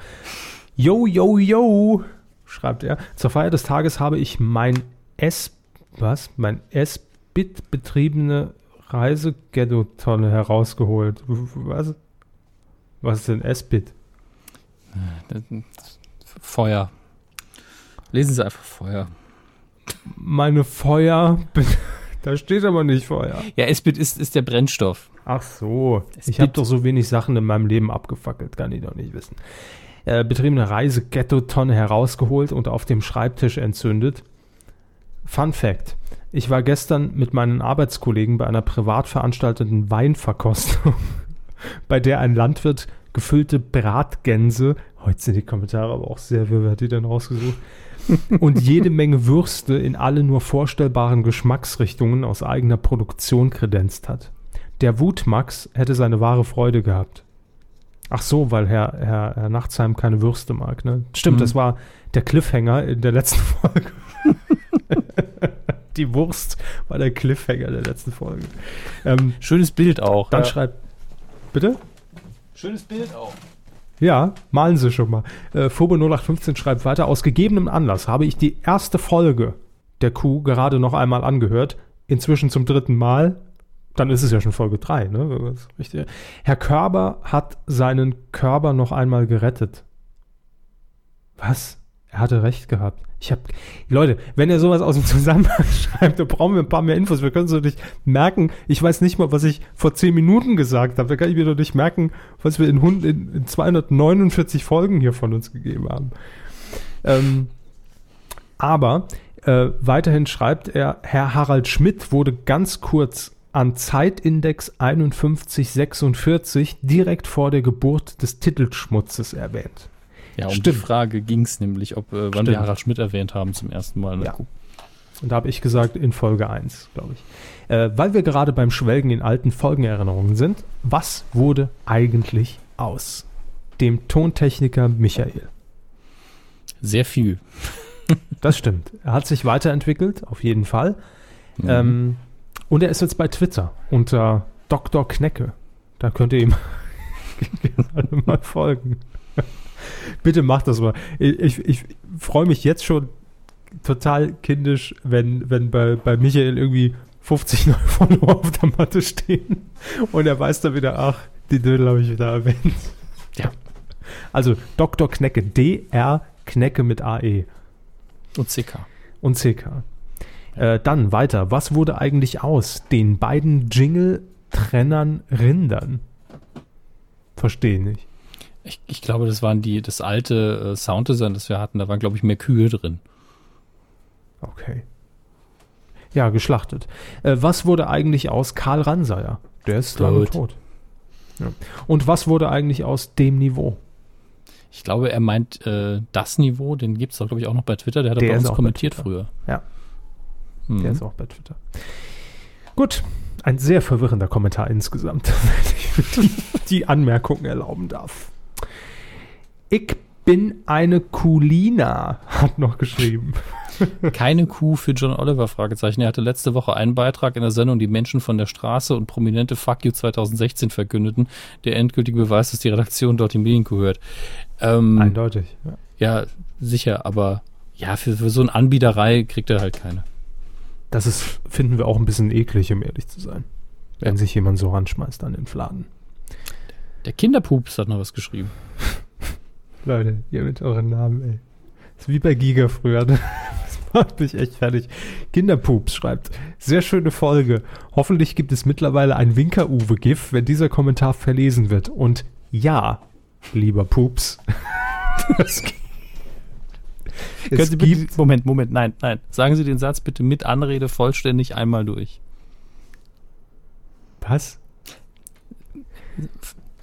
Yo, yo, yo, schreibt er. Zur Feier des Tages habe ich mein S, was? Mein S-Bit betriebene Reiseghetto-Tonne herausgeholt. Was? Was ist denn S-Bit? Feuer. Lesen Sie einfach Feuer. Meine Feuer. Da steht aber nicht Feuer. Ja, S-Bit ist, ist der Brennstoff. Ach so. Es Ich habe doch so wenig Sachen in meinem Leben abgefackelt, kann ich doch nicht wissen. Äh, betriebene Reise-Ghetto-Tonne herausgeholt und auf dem Schreibtisch entzündet. Fun Fact. Ich war gestern mit meinen Arbeitskollegen bei einer privat veranstalteten Weinverkostung, bei der ein Landwirt gefüllte Bratgänse, heute sind die Kommentare aber auch sehr wer hat die denn rausgesucht, und jede Menge Würste in alle nur vorstellbaren Geschmacksrichtungen aus eigener Produktion kredenzt hat. Der Wutmax hätte seine wahre Freude gehabt. Ach so, weil Herr, Herr, Herr Nachtsheim keine Würste mag, ne? Stimmt, Mhm. das war der Cliffhanger in der letzten Folge. Die Wurst war der Cliffhanger der letzten Folge. Ähm, Schönes Bild auch. dann ja. schreibt. Bitte? Schönes Bild auch. Ja, malen Sie schon mal. Äh, Phobe 0815 schreibt weiter, aus gegebenem Anlass habe ich die erste Folge der Kuh gerade noch einmal angehört, inzwischen zum dritten Mal. Dann ist es ja schon Folge 3, ne? Herr Körber hat seinen Körper noch einmal gerettet. Was? Er hatte recht gehabt. Ich habe Leute, wenn er sowas aus dem Zusammenhang schreibt, dann brauchen wir ein paar mehr Infos. Wir können es doch nicht merken. Ich weiß nicht mal, was ich vor 10 Minuten gesagt habe. Da kann ich mir doch nicht merken, was wir in, in, in 249 Folgen hier von uns gegeben haben. Ähm, aber äh, weiterhin schreibt er, Herr Harald Schmidt wurde ganz kurz an Zeitindex 5146 direkt vor der Geburt des Titelschmutzes erwähnt. Ja, um Stimmt. die Frage ging es nämlich, ob, äh, wann Stimmt. wir Harald Schmidt erwähnt haben zum ersten Mal. der Ja. Und da habe ich gesagt, in Folge 1, glaube ich. Äh, weil wir gerade beim Schwelgen in alten Folgenerinnerungen sind, was wurde eigentlich aus dem Tontechniker Michael? Sehr viel. Das stimmt. Er hat sich weiterentwickelt, auf jeden Fall. Mhm. Ähm, und er ist jetzt bei Twitter unter Dr. Knecke. Da könnt ihr ihm mal folgen. Bitte macht das mal. Ich, ich, ich freue mich jetzt schon total kindisch, wenn, wenn bei, bei Michael irgendwie 50 neue Follower auf der Matte stehen und er weiß dann wieder, ach, die Dödel habe ich wieder erwähnt. Ja. Also Dr. Knecke, D-R Knecke mit AE Und CK. und CK. Äh, dann weiter. Was wurde eigentlich aus den beiden Jingle-Trennern Rindern? Verstehe nicht. Ich, ich glaube, das waren die, das alte äh, Sounddesign, das wir hatten. Da waren, glaube ich, mehr Kühe drin. Okay. Ja, geschlachtet. Äh, was wurde eigentlich aus Karl Ranseier? Der ist lange Tot. tot. Ja. Und was wurde eigentlich aus dem Niveau? Ich glaube, er meint äh, das Niveau, den gibt es doch, glaube ich, auch noch bei Twitter. Der hat Der bei uns kommentiert früher. Ja. Mhm. Der ist auch bei Twitter. Gut. Ein sehr verwirrender Kommentar insgesamt, wenn ich die, die Anmerkungen erlauben darf. Ich bin eine Kulina, hat noch geschrieben. Keine Kuh für John Oliver, Fragezeichen. Er hatte letzte Woche einen Beitrag in der Sendung Die Menschen von der Straße und prominente Fuck You 2016 verkündeten, der endgültige Beweis, dass die Redaktion dort die Medienkuh hört. Ähm, Eindeutig. Ja. ja, sicher, aber ja, für, für so eine Anbieterei kriegt er halt keine. Das ist, finden wir auch ein bisschen eklig, um ehrlich zu sein. Wenn Ja. sich jemand so ranschmeißt an den Fladen. Der Kinderpups hat noch was geschrieben. Leute, ihr mit euren Namen, ey. ist wie bei Giga früher. Ne? Das macht mich echt fertig. Kinderpups schreibt, sehr schöne Folge. Hoffentlich gibt es mittlerweile ein Winker-Uwe-GIF, wenn dieser Kommentar verlesen wird. Und ja, lieber Pups. Können es bitte, Moment, Moment, nein, nein. Sagen Sie den Satz bitte mit Anrede vollständig einmal durch. was?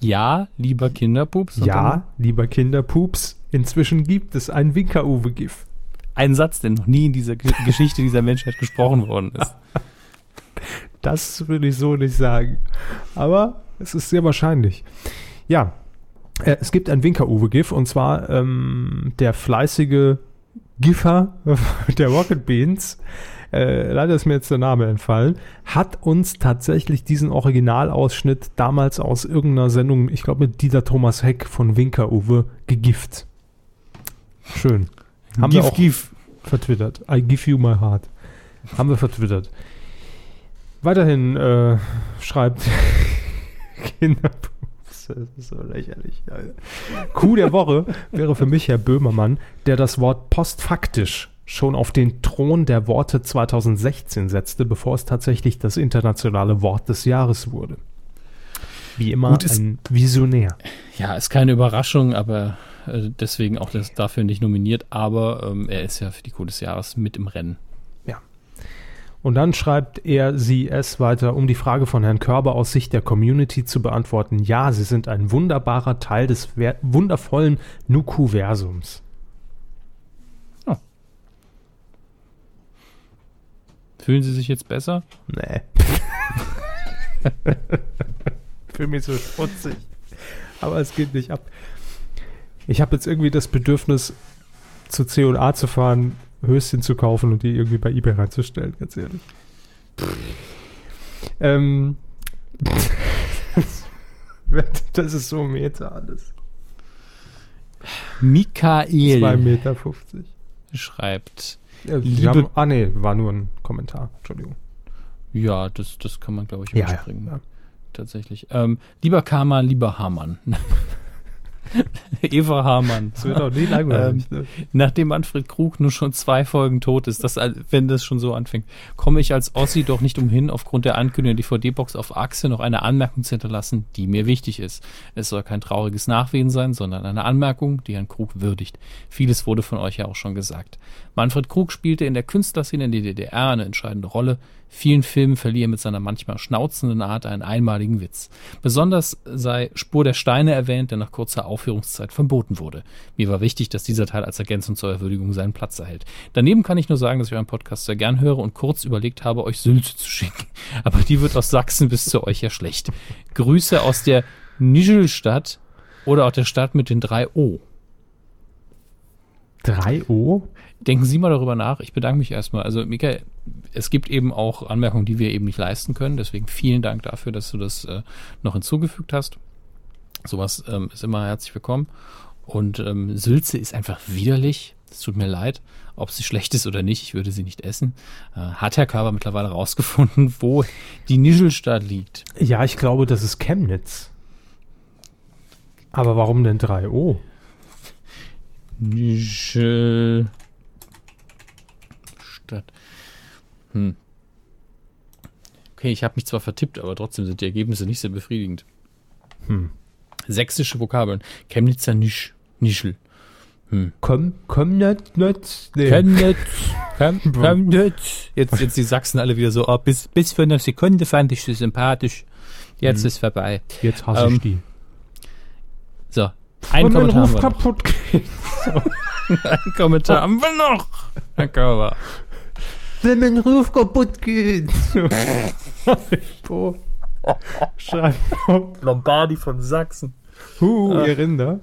Ja, lieber Kinderpups. Ja, lieber Kinderpups. Inzwischen gibt es ein Winker-Uwe-GIF. Ein Satz, der noch nie in dieser Ge- Geschichte dieser Menschheit gesprochen worden ist. Das würde ich so nicht sagen. Aber es ist sehr wahrscheinlich. Ja, äh, es gibt ein Winker-Uwe-GIF und zwar ähm, der fleißige Giffer der Rocket Beans, äh, leider ist mir jetzt der Name entfallen, hat uns tatsächlich diesen Originalausschnitt damals aus irgendeiner Sendung, ich glaube mit Dieter Thomas Heck von Winker-Uwe, gegift. Schön. Haben wir auch gif. vertwittert. I give you my heart. Haben wir vertwittert. Weiterhin äh, schreibt Kinderpups. Das ist so lächerlich. Alter. Kuh der Woche wäre für mich Herr Böhmermann, der das Wort postfaktisch schon auf den Thron der Worte 2016 setzte, bevor es tatsächlich das internationale Wort des Jahres wurde. Wie immer Gut, ein Visionär. Ja, ist keine Überraschung, aber äh, deswegen auch das dafür nicht nominiert. Aber ähm, er ist ja für die Kuh des Jahres mit im Rennen. Und dann schreibt er sie es weiter, um die Frage von Herrn Körber aus Sicht der Community zu beantworten. Ja, sie sind ein wunderbarer Teil des wundervollen Nuku-Versums. Fühlen Sie sich jetzt besser? Nee. Fühle mich so schmutzig. Aber es geht nicht ab. Ich habe jetzt irgendwie das Bedürfnis, zu C&A zu fahren, Höschen zu kaufen und die irgendwie bei Ebay reinzustellen, ganz ehrlich. ähm, das ist so Meter alles. Michael 2,50 Meter. schreibt, Ja, die Liebe- haben, ah nee, war nur ein Kommentar. Entschuldigung. ja, das, das kann man, glaube ich, Ja, ja, überspringen. ja. Tatsächlich. Ähm, lieber Karma, lieber Hamann. Eva Hamann. Das wird auch nie langweilig. ne? Nachdem Manfred Krug nur schon zwei Folgen tot ist, das, wenn das schon so anfängt, komme ich als Ossi doch nicht umhin, aufgrund der Ankündigung der DVD-Box auf Achse noch eine Anmerkung zu hinterlassen, die mir wichtig ist. Es soll kein trauriges Nachwehen sein, sondern eine Anmerkung, die Herrn Krug würdigt. Vieles wurde von euch ja auch schon gesagt. Manfred Krug spielte in der Künstlerszene in der DDR eine entscheidende Rolle. Vielen Filmen verlieh er mit seiner manchmal schnauzenden Art einen einmaligen Witz. Besonders sei Spur der Steine erwähnt, der nach kurzer Aufführungszeit verboten wurde. Mir war wichtig, dass dieser Teil als Ergänzung zur Würdigung seinen Platz erhält. Daneben kann ich nur sagen, dass ich euren Podcast sehr gern höre und kurz überlegt habe, euch Sylt zu schicken. Aber die wird aus Sachsen bis zu euch ja schlecht. Grüße aus der Nischelstadt oder auch der Stadt mit den drei O. 3 O? Denken Sie mal darüber nach. Ich bedanke mich erstmal. Also, Michael, es gibt eben auch Anmerkungen, die wir eben nicht leisten können. Deswegen vielen Dank dafür, dass du das äh, noch hinzugefügt hast. Sowas ähm, ist immer herzlich willkommen. Und ähm, Sülze ist einfach widerlich. Es tut mir leid, ob sie schlecht ist oder nicht. Ich würde sie nicht essen. Äh, hat Herr Körber mittlerweile rausgefunden, wo die Nischelstadt liegt? Ja, ich glaube, das ist Chemnitz. Aber warum denn 3O? Nischelstadt. Hm. Okay, ich habe mich zwar vertippt, aber trotzdem sind die Ergebnisse nicht sehr befriedigend. Hm. Sächsische Vokabeln. Chemnitzer Nisch. Nischel. Komm, komm nicht, nicht. Nee. Chemnitz. Chem, Chemnitz. Jetzt, jetzt die Sachsen alle wieder so, oh, bis, bis für eine Sekunde fand ich sie sympathisch. Jetzt ist vorbei. Jetzt hasse Ähm, ich die. So. Ein Kommentar, haben Ruf wir noch. kaputt geht. ein Kommentar haben wir noch. Herr Körber. Wenn mein Ruf kaputt geht. Boah. Lombardi von Sachsen. Huh, ihr Rinder.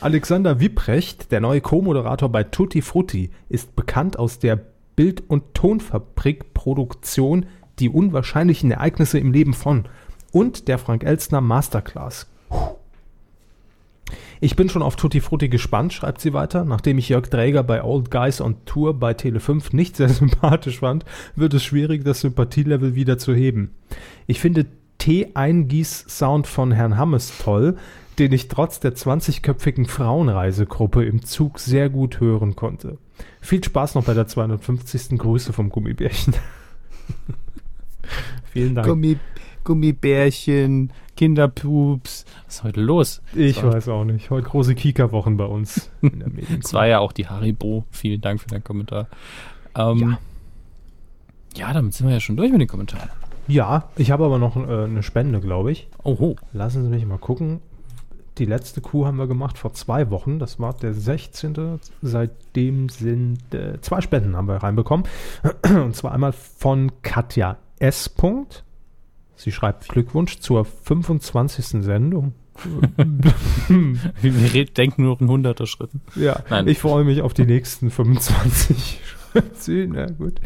Alexander Wipprecht, der neue Co-Moderator bei Tutti Frutti, ist bekannt aus der Bild- und Tonfabrik-Produktion Die unwahrscheinlichen Ereignisse im Leben von und der Frank Elstner Masterclass. Ich bin schon auf Tutti Frutti gespannt, schreibt sie weiter. Nachdem ich Jörg Dräger bei Old Guys on Tour bei Tele5 nicht sehr sympathisch fand, wird es schwierig, das Sympathielevel wieder zu heben. Ich finde Tee-Eingieß-Sound von Herrn Hammes toll, den ich trotz der 20-köpfigen Frauenreisegruppe im Zug sehr gut hören konnte. Viel Spaß noch bei der 250. Grüße vom Gummibärchen. Vielen Dank. Gummi, Gummibärchen, Kinderpups. Was ist heute los? ich So. weiß auch nicht. Heute große Kika-Wochen bei uns in der Medienkuh. Es war ja auch die Haribo. Vielen Dank für deinen Kommentar. Ähm, ja. damit sind wir ja schon durch mit den Kommentaren. Ja, ich habe aber noch äh, eine Spende, glaube ich. Oho. Lassen Sie mich mal gucken. Die letzte Kuh haben wir gemacht vor zwei Wochen. Das war der 16. Seitdem sind äh, zwei Spenden haben wir reinbekommen. Und zwar einmal von Katja S. Punkt. Sie schreibt Glückwunsch zur 25. Sendung. Wir denken nur noch in hunderter Schritten. Ja, Nein. ich freue mich auf die nächsten 25. Na gut.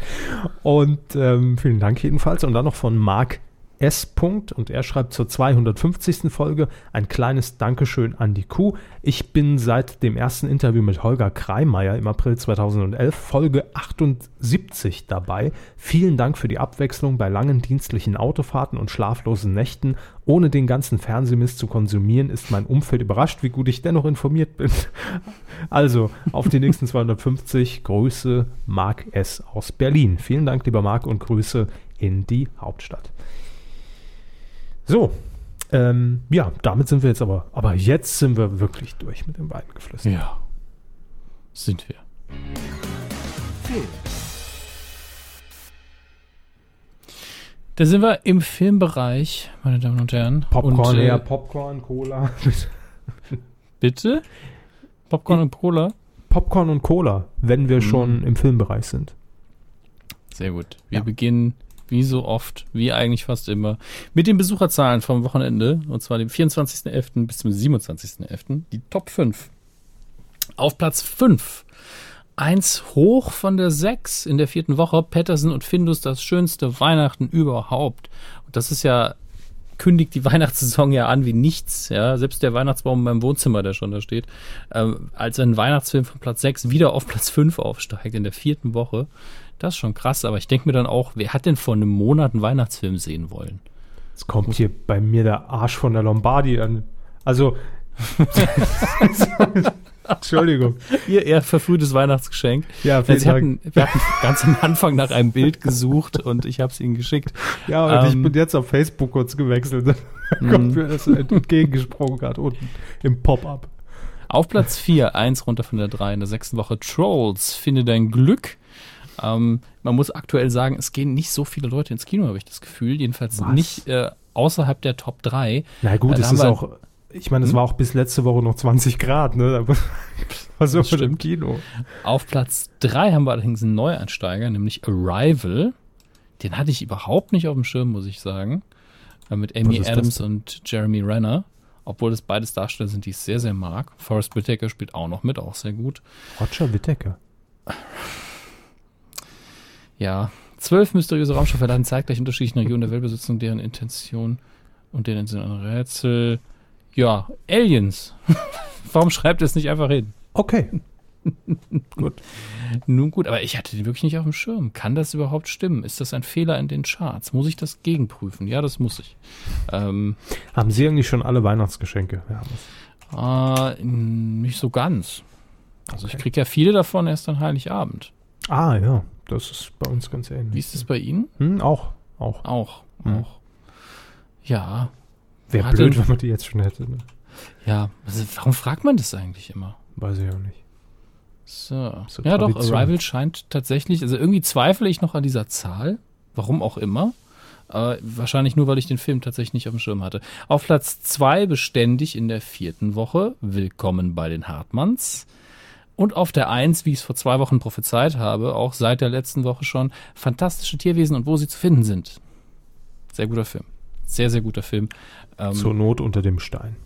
Und ähm, vielen Dank jedenfalls. Und dann noch von Marc S. Punkt. Und er schreibt zur 250. Folge ein kleines Dankeschön an die Kuh. Ich bin seit dem ersten Interview mit Holger Kreimeier im April 2011 Folge 78 dabei. Vielen Dank für die Abwechslung bei langen dienstlichen Autofahrten und schlaflosen Nächten. Ohne den ganzen Fernsehmist zu konsumieren, ist mein Umfeld überrascht, wie gut ich dennoch informiert bin. Also, auf die nächsten 250. Grüße, Marc S. aus Berlin. Vielen Dank, lieber Marc, und Grüße in die Hauptstadt. So, ähm, ja, damit sind wir jetzt aber, aber jetzt sind wir wirklich durch mit dem Weidengeflüster. Ja. Sind wir. Da sind wir im Filmbereich, meine Damen und Herren. Popcorn und, äh, her, Popcorn, Cola. Bitte? Popcorn und Cola? Popcorn und Cola, wenn wir schon im Filmbereich sind. Sehr gut. Wir Ja. beginnen, wie so oft, wie eigentlich fast immer, mit den Besucherzahlen vom Wochenende. Und zwar dem 24.11. bis zum 27.11. Die Top 5. Auf Platz 5. Eins hoch von der 6 in der vierten Woche. Patterson und Findus, das schönste Weihnachten überhaupt. Und das ist ja, kündigt die Weihnachtssaison ja an wie nichts. Ja, selbst der Weihnachtsbaum in meinem Wohnzimmer, der schon da steht, ähm, als ein Weihnachtsfilm von Platz 6 wieder auf Platz 5 aufsteigt in der vierten Woche. Das ist schon krass, aber ich denke mir dann auch, wer hat denn vor einem Monat einen Weihnachtsfilm sehen wollen? Jetzt kommt hier bei mir der Arsch von der Lombardi an. Also, Entschuldigung. Ihr eher verfrühtes Weihnachtsgeschenk. Ja, vielen Sie Dank. hatten, wir hatten ganz am Anfang nach einem Bild gesucht und ich habe es Ihnen geschickt. Ja, und ich Ähm, bin jetzt auf Facebook kurz gewechselt. Da kommt mir das entgegengesprungen gerade unten im Pop-up. Auf Platz 4, eins runter von der 3 in der sechsten Woche, Trolls, finde dein Glück. Ähm, man muss aktuell sagen, es gehen nicht so viele Leute ins Kino, habe ich das Gefühl. Jedenfalls Was? nicht äh, außerhalb der Top 3. Na gut, es ist auch, ich meine, es Hm? war auch bis letzte Woche noch 20 Grad, ne? War so im. Kino. Auf Platz 3 haben wir allerdings einen Neueinsteiger, nämlich Arrival. Den hatte ich überhaupt nicht auf dem Schirm, muss ich sagen. Äh, Mit Amy Adams und Jeremy Renner. Obwohl das beides Darsteller sind, die ich sehr, sehr mag. Forrest Whitaker spielt auch noch mit, auch sehr gut. Roger Whittaker. Ja, zwölf mysteriöse Raumschiffe verladen zeitgleich unterschiedlichen Regionen der Welt besitzen deren Intention und deren sind ein Rätsel. Ja, Aliens. Warum schreibt es nicht einfach hin? Okay. gut. Nun gut, aber ich hatte den wirklich nicht auf dem Schirm. Kann das überhaupt stimmen? Ist das ein Fehler in den Charts? Muss ich das gegenprüfen? Ja, das muss ich. Ähm, Haben Sie eigentlich schon alle Weihnachtsgeschenke? Ja, äh, nicht so ganz. Also Okay. ich kriege ja viele davon erst an Heiligabend. Ah, ja. Das ist bei uns ganz ähnlich. Wie ist es bei Ihnen? Hm, auch. Auch. Auch. Hm. Auch. Ja, Wäre blöd, wenn man die jetzt schon hätte. Ne? ja. Also, warum fragt man das eigentlich immer? Weiß ich auch nicht. So. So ja, doch, Tradition. Arrival scheint tatsächlich, also irgendwie zweifle ich noch an dieser Zahl. Warum auch immer. Äh, wahrscheinlich nur, weil ich den Film tatsächlich nicht auf dem Schirm hatte. Auf Platz zwei beständig in der vierten Woche. Willkommen bei den Hartmanns. Und auf der Eins, wie ich es vor zwei Wochen prophezeit habe, auch seit der letzten Woche schon, fantastische Tierwesen und wo sie zu finden sind. Sehr guter Film. Sehr, sehr guter Film. Ähm, Zur Not unter dem Stein.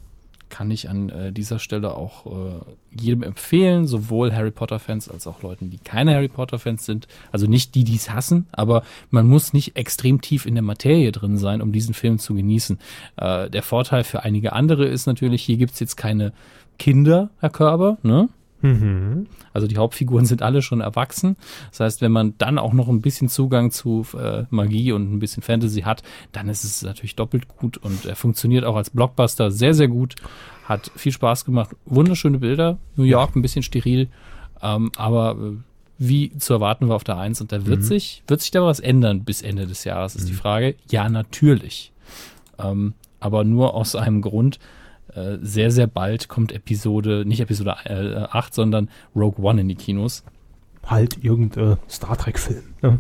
kann ich an äh, dieser Stelle auch äh, jedem empfehlen, sowohl Harry Potter-Fans als auch Leuten, die keine Harry Potter-Fans sind. Also nicht die, die es hassen, aber man muss nicht extrem tief in der Materie drin sein, um diesen Film zu genießen. Äh, der Vorteil für einige andere ist natürlich, hier gibt's jetzt keine Kinder, Herr Körber, ne? Mhm. Also die Hauptfiguren sind alle schon erwachsen. Das heißt, wenn man dann auch noch ein bisschen Zugang zu äh, Magie und ein bisschen Fantasy hat, dann ist es natürlich doppelt gut und er funktioniert auch als Blockbuster sehr, sehr gut. Hat viel Spaß gemacht. Wunderschöne Bilder. New York ein bisschen steril, ähm, aber äh, wie zu erwarten war auf der Eins und da wird sich, wird sich da was ändern bis Ende des Jahres, ist die Frage. Ja, natürlich. Ähm, aber nur aus einem Grund, äh, sehr, sehr bald kommt Episode, nicht Episode äh, 8, sondern Rogue One in die Kinos. Halt irgendein Star Trek-Film. Ne?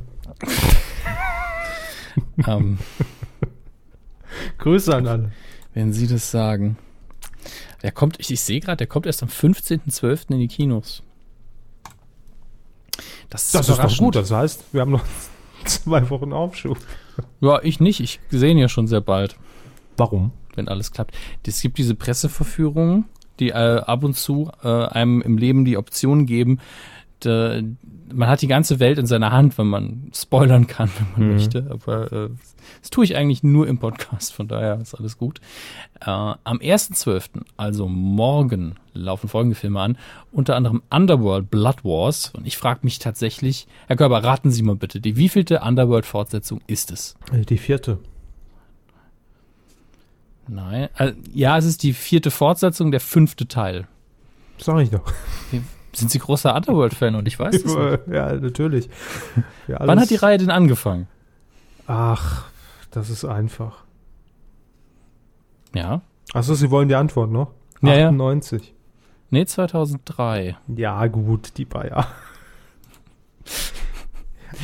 ähm, Grüße an alle. wenn Sie das sagen. Der kommt, ich, ich sehe gerade, der kommt erst am 15.12. in die Kinos. Das ist, Das ist doch gut. Das heißt, wir haben noch zwei Wochen Aufschub. Ja, ich nicht. Ich sehe ihn ja schon sehr bald, Warum? Wenn alles klappt. Es gibt diese Presseverführungen, die äh, ab und zu äh, einem im Leben die Option geben, da, man hat die ganze Welt in seiner Hand, wenn man spoilern kann, wenn man Mhm. möchte. Aber äh, das tue ich eigentlich nur im Podcast, von daher ist alles gut. Äh, am 1.12., also morgen, laufen folgende Filme an. Unter anderem Underworld Blood Wars. Und ich frage mich tatsächlich, Herr Körber, raten Sie mal bitte, die wievielte Underworld-Fortsetzung ist es? Äh, Die vierte. Nein. Äh, ja, es ist die vierte Fortsetzung, der fünfte Teil. Sag ich doch. Sind Sie großer Underworld-Fan und ich weiß es nicht. ja, natürlich. Ja, Wann hat die Reihe denn angefangen? Ach, das ist einfach. Ja. Achso, Sie wollen die Antwort noch? Ja, ja. 98. Nee, 2003. Ja, gut, die Bayer.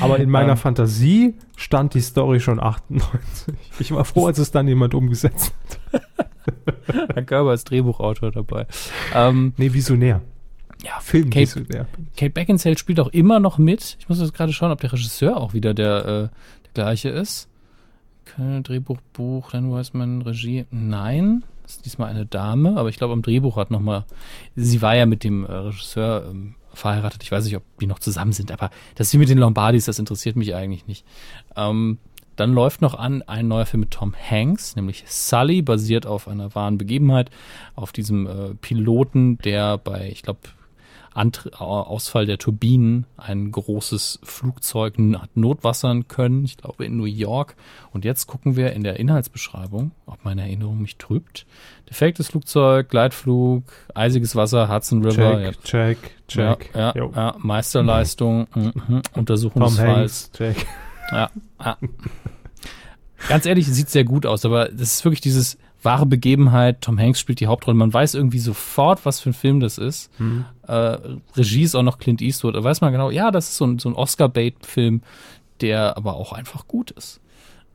Aber in meiner Ähm. Fantasie stand die Story schon 98. Ich war froh, als es dann jemand umgesetzt hat. Herr Körber ist Drehbuchautor dabei. Ähm, Nee, visionär. ja, Film Kate, visionär. Kate Beckinsale spielt auch immer noch mit. Ich muss jetzt gerade schauen, ob der Regisseur auch wieder der, äh, der gleiche ist. Drehbuch, Buch, dann weiß man Regie. Nein, das ist diesmal eine Dame, aber ich glaube, am Drehbuch hat noch mal. Sie war ja mit dem äh, Regisseur ähm, verheiratet. Ich weiß nicht, ob die noch zusammen sind, aber das wie mit den Lombardis, das interessiert mich eigentlich nicht. Ähm, dann läuft noch an ein neuer Film mit Tom Hanks, nämlich Sully, basiert auf einer wahren Begebenheit, auf diesem äh, Piloten, der bei, ich glaube, Ausfall der Turbinen ein großes Flugzeug hat notwassern können, ich glaube in New York. Und jetzt gucken wir in der Inhaltsbeschreibung, ob meine Erinnerung mich trübt. Defektes Flugzeug, Gleitflug, eisiges Wasser, Hudson River. Check, check, check. Ja, ja, ja, Meisterleistung, mhm, Untersuchung Tom des Falls. Hanks, check. Ja, ja. Ganz ehrlich, sieht sehr gut aus, aber das ist wirklich dieses wahre Begebenheit. Tom Hanks spielt die Hauptrolle. Man weiß irgendwie sofort, was für ein Film das ist. Äh, Regie ist auch noch Clint Eastwood. Da weiß man genau, ja, das ist so ein, so ein Oscar-Bait-Film, der aber auch einfach gut ist.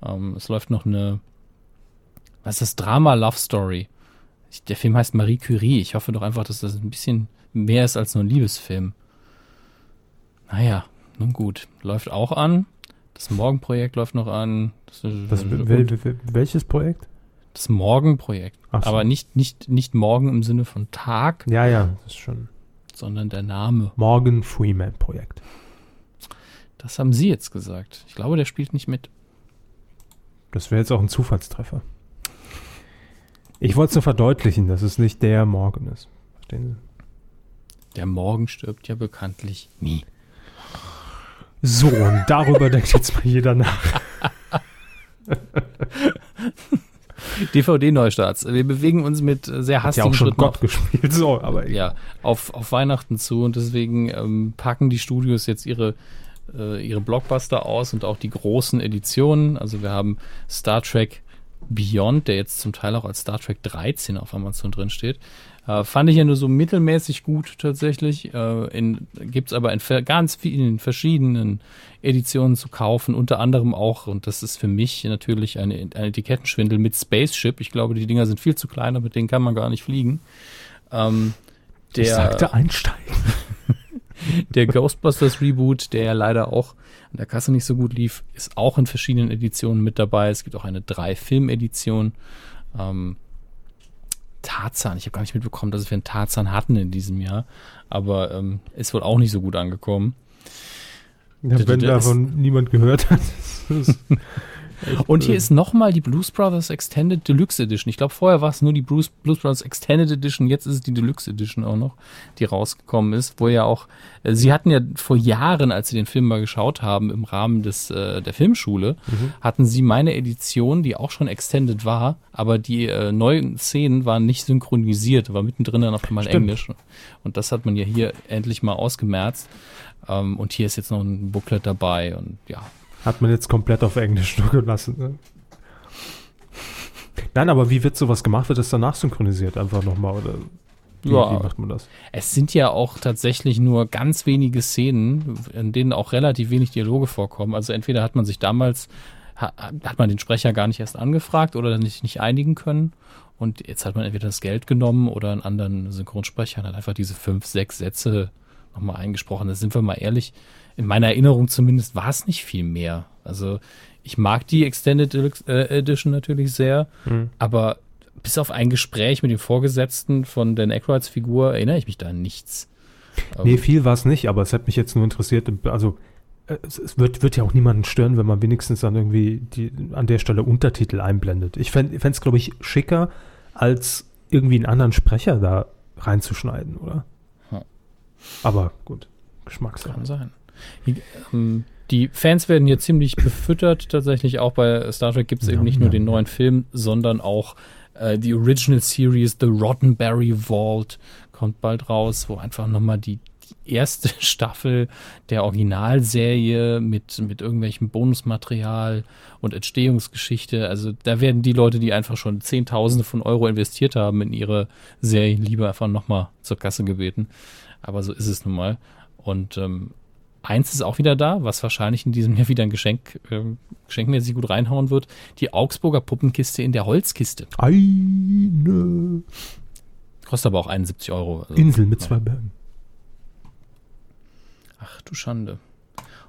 Ähm, es läuft noch eine, was ist das? Drama-Love-Story. Der Film heißt Marie Curie. Ich hoffe doch einfach, dass das ein bisschen mehr ist als nur ein Liebesfilm. Naja, nun gut. Läuft auch an. Das Morgenprojekt läuft noch an. Das, Das, wel, wel, welches Projekt? das Morgenprojekt. So. Aber nicht, nicht, nicht morgen im Sinne von Tag, Ja, ja, das ist schon. sondern der Name. Morgan Freeman Projekt. Das haben Sie jetzt gesagt. Ich glaube, der spielt nicht mit. Das wäre jetzt auch ein Zufallstreffer. Ich wollte es nur verdeutlichen, dass es nicht der Morgan ist. Verstehen Der Morgen stirbt ja bekanntlich nie. So, und darüber denkt jetzt mal jeder nach. DVD-Neustarts. Wir bewegen uns mit äh, sehr Hat ja hastigen auch schon Schritten Gott gespielt, so, aber ja, auf, auf Weihnachten zu und deswegen ähm, packen die Studios jetzt ihre, äh, ihre Blockbuster aus und auch die großen Editionen. Also wir haben Star Trek Beyond, der jetzt zum Teil auch als Star Trek 13 auf Amazon drin steht. Äh, fand ich ja nur so mittelmäßig gut tatsächlich. Äh, Gibt es aber in ganz vielen verschiedenen Editionen zu kaufen, unter anderem auch, und das ist für mich natürlich eine, ein Etikettenschwindel mit Spaceship. Ich glaube, die Dinger sind viel zu klein, aber mit denen kann man gar nicht fliegen. Ähm, der, ich sagte einsteigen. der Ghostbusters Reboot, der ja leider auch an der Kasse nicht so gut lief, ist auch in verschiedenen Editionen mit dabei. Es gibt auch eine Drei-Film-Edition. Ähm, Tarzan, ich habe gar nicht mitbekommen, dass wir einen Tarzan hatten in diesem Jahr, aber ähm, ist wohl auch nicht so gut angekommen. Ja, wenn davon niemand gehört hat. Und hier ist nochmal die Blues Brothers Extended Deluxe Edition. Ich glaube, vorher war es nur die Blues, Blues Brothers Extended Edition, jetzt ist es die Deluxe Edition auch noch, die rausgekommen ist, wo ja auch, äh, sie hatten ja vor Jahren, als sie den Film mal geschaut haben, im Rahmen des, äh, der Filmschule, hatten sie meine Edition, die auch schon extended war, aber die äh, neuen Szenen waren nicht synchronisiert, war mittendrin dann auf einmal Stimmt. Englisch. Und das hat man ja hier endlich mal ausgemerzt. Ähm, und hier ist jetzt noch ein Booklet dabei und ja, Hat man jetzt komplett auf Englisch nur gelassen. Ne? Nein, aber wie wird sowas gemacht? Wird das danach synchronisiert einfach nochmal? Oder wie, Ja. wie macht man das? Es sind ja auch tatsächlich nur ganz wenige Szenen, in denen auch relativ wenig Dialoge vorkommen. Also entweder hat man sich damals, ha, hat man den Sprecher gar nicht erst angefragt oder nicht, nicht einigen können. Und jetzt hat man entweder das Geld genommen oder einen anderen Synchronsprecher und hat einfach diese fünf, sechs Sätze nochmal eingesprochen. Da sind wir mal ehrlich, in meiner Erinnerung zumindest war es nicht viel mehr. Also ich mag die Extended äh, Edition natürlich sehr, aber bis auf ein Gespräch mit dem Vorgesetzten von Dan Aykroyds Figur erinnere ich mich da an nichts. Nee, viel war es nicht, aber es hat mich jetzt nur interessiert. Also, äh, es, es wird, wird ja auch niemanden stören, wenn man wenigstens dann irgendwie die, an der Stelle Untertitel einblendet. Ich fände es, glaube ich, schicker, als irgendwie einen anderen Sprecher da reinzuschneiden, oder? Ja. Aber gut, Geschmackssache. Kann sein. Die, ähm, die Fans werden hier ziemlich befüttert. Tatsächlich auch bei Star Trek gibt es eben Ja, nicht nur ja, den neuen Film, sondern auch äh, die Original Series The Roddenberry Vault kommt bald raus, wo einfach nochmal die, die erste Staffel der Originalserie mit, mit irgendwelchem Bonusmaterial und Entstehungsgeschichte. Also da werden die Leute, die einfach schon Zehntausende von Euro investiert haben in ihre Serien, lieber einfach nochmal zur Kasse gebeten. Aber so ist es nun mal. Und ähm, eins ist auch wieder da, was wahrscheinlich in diesem Jahr wieder ein Geschenk, ähm, geschenkmäßig gut reinhauen wird. Die Augsburger Puppenkiste in der Holzkiste. Eine Kostet aber auch 71 Euro. Also, Insel mit zwei Bergen. Ach du Schande.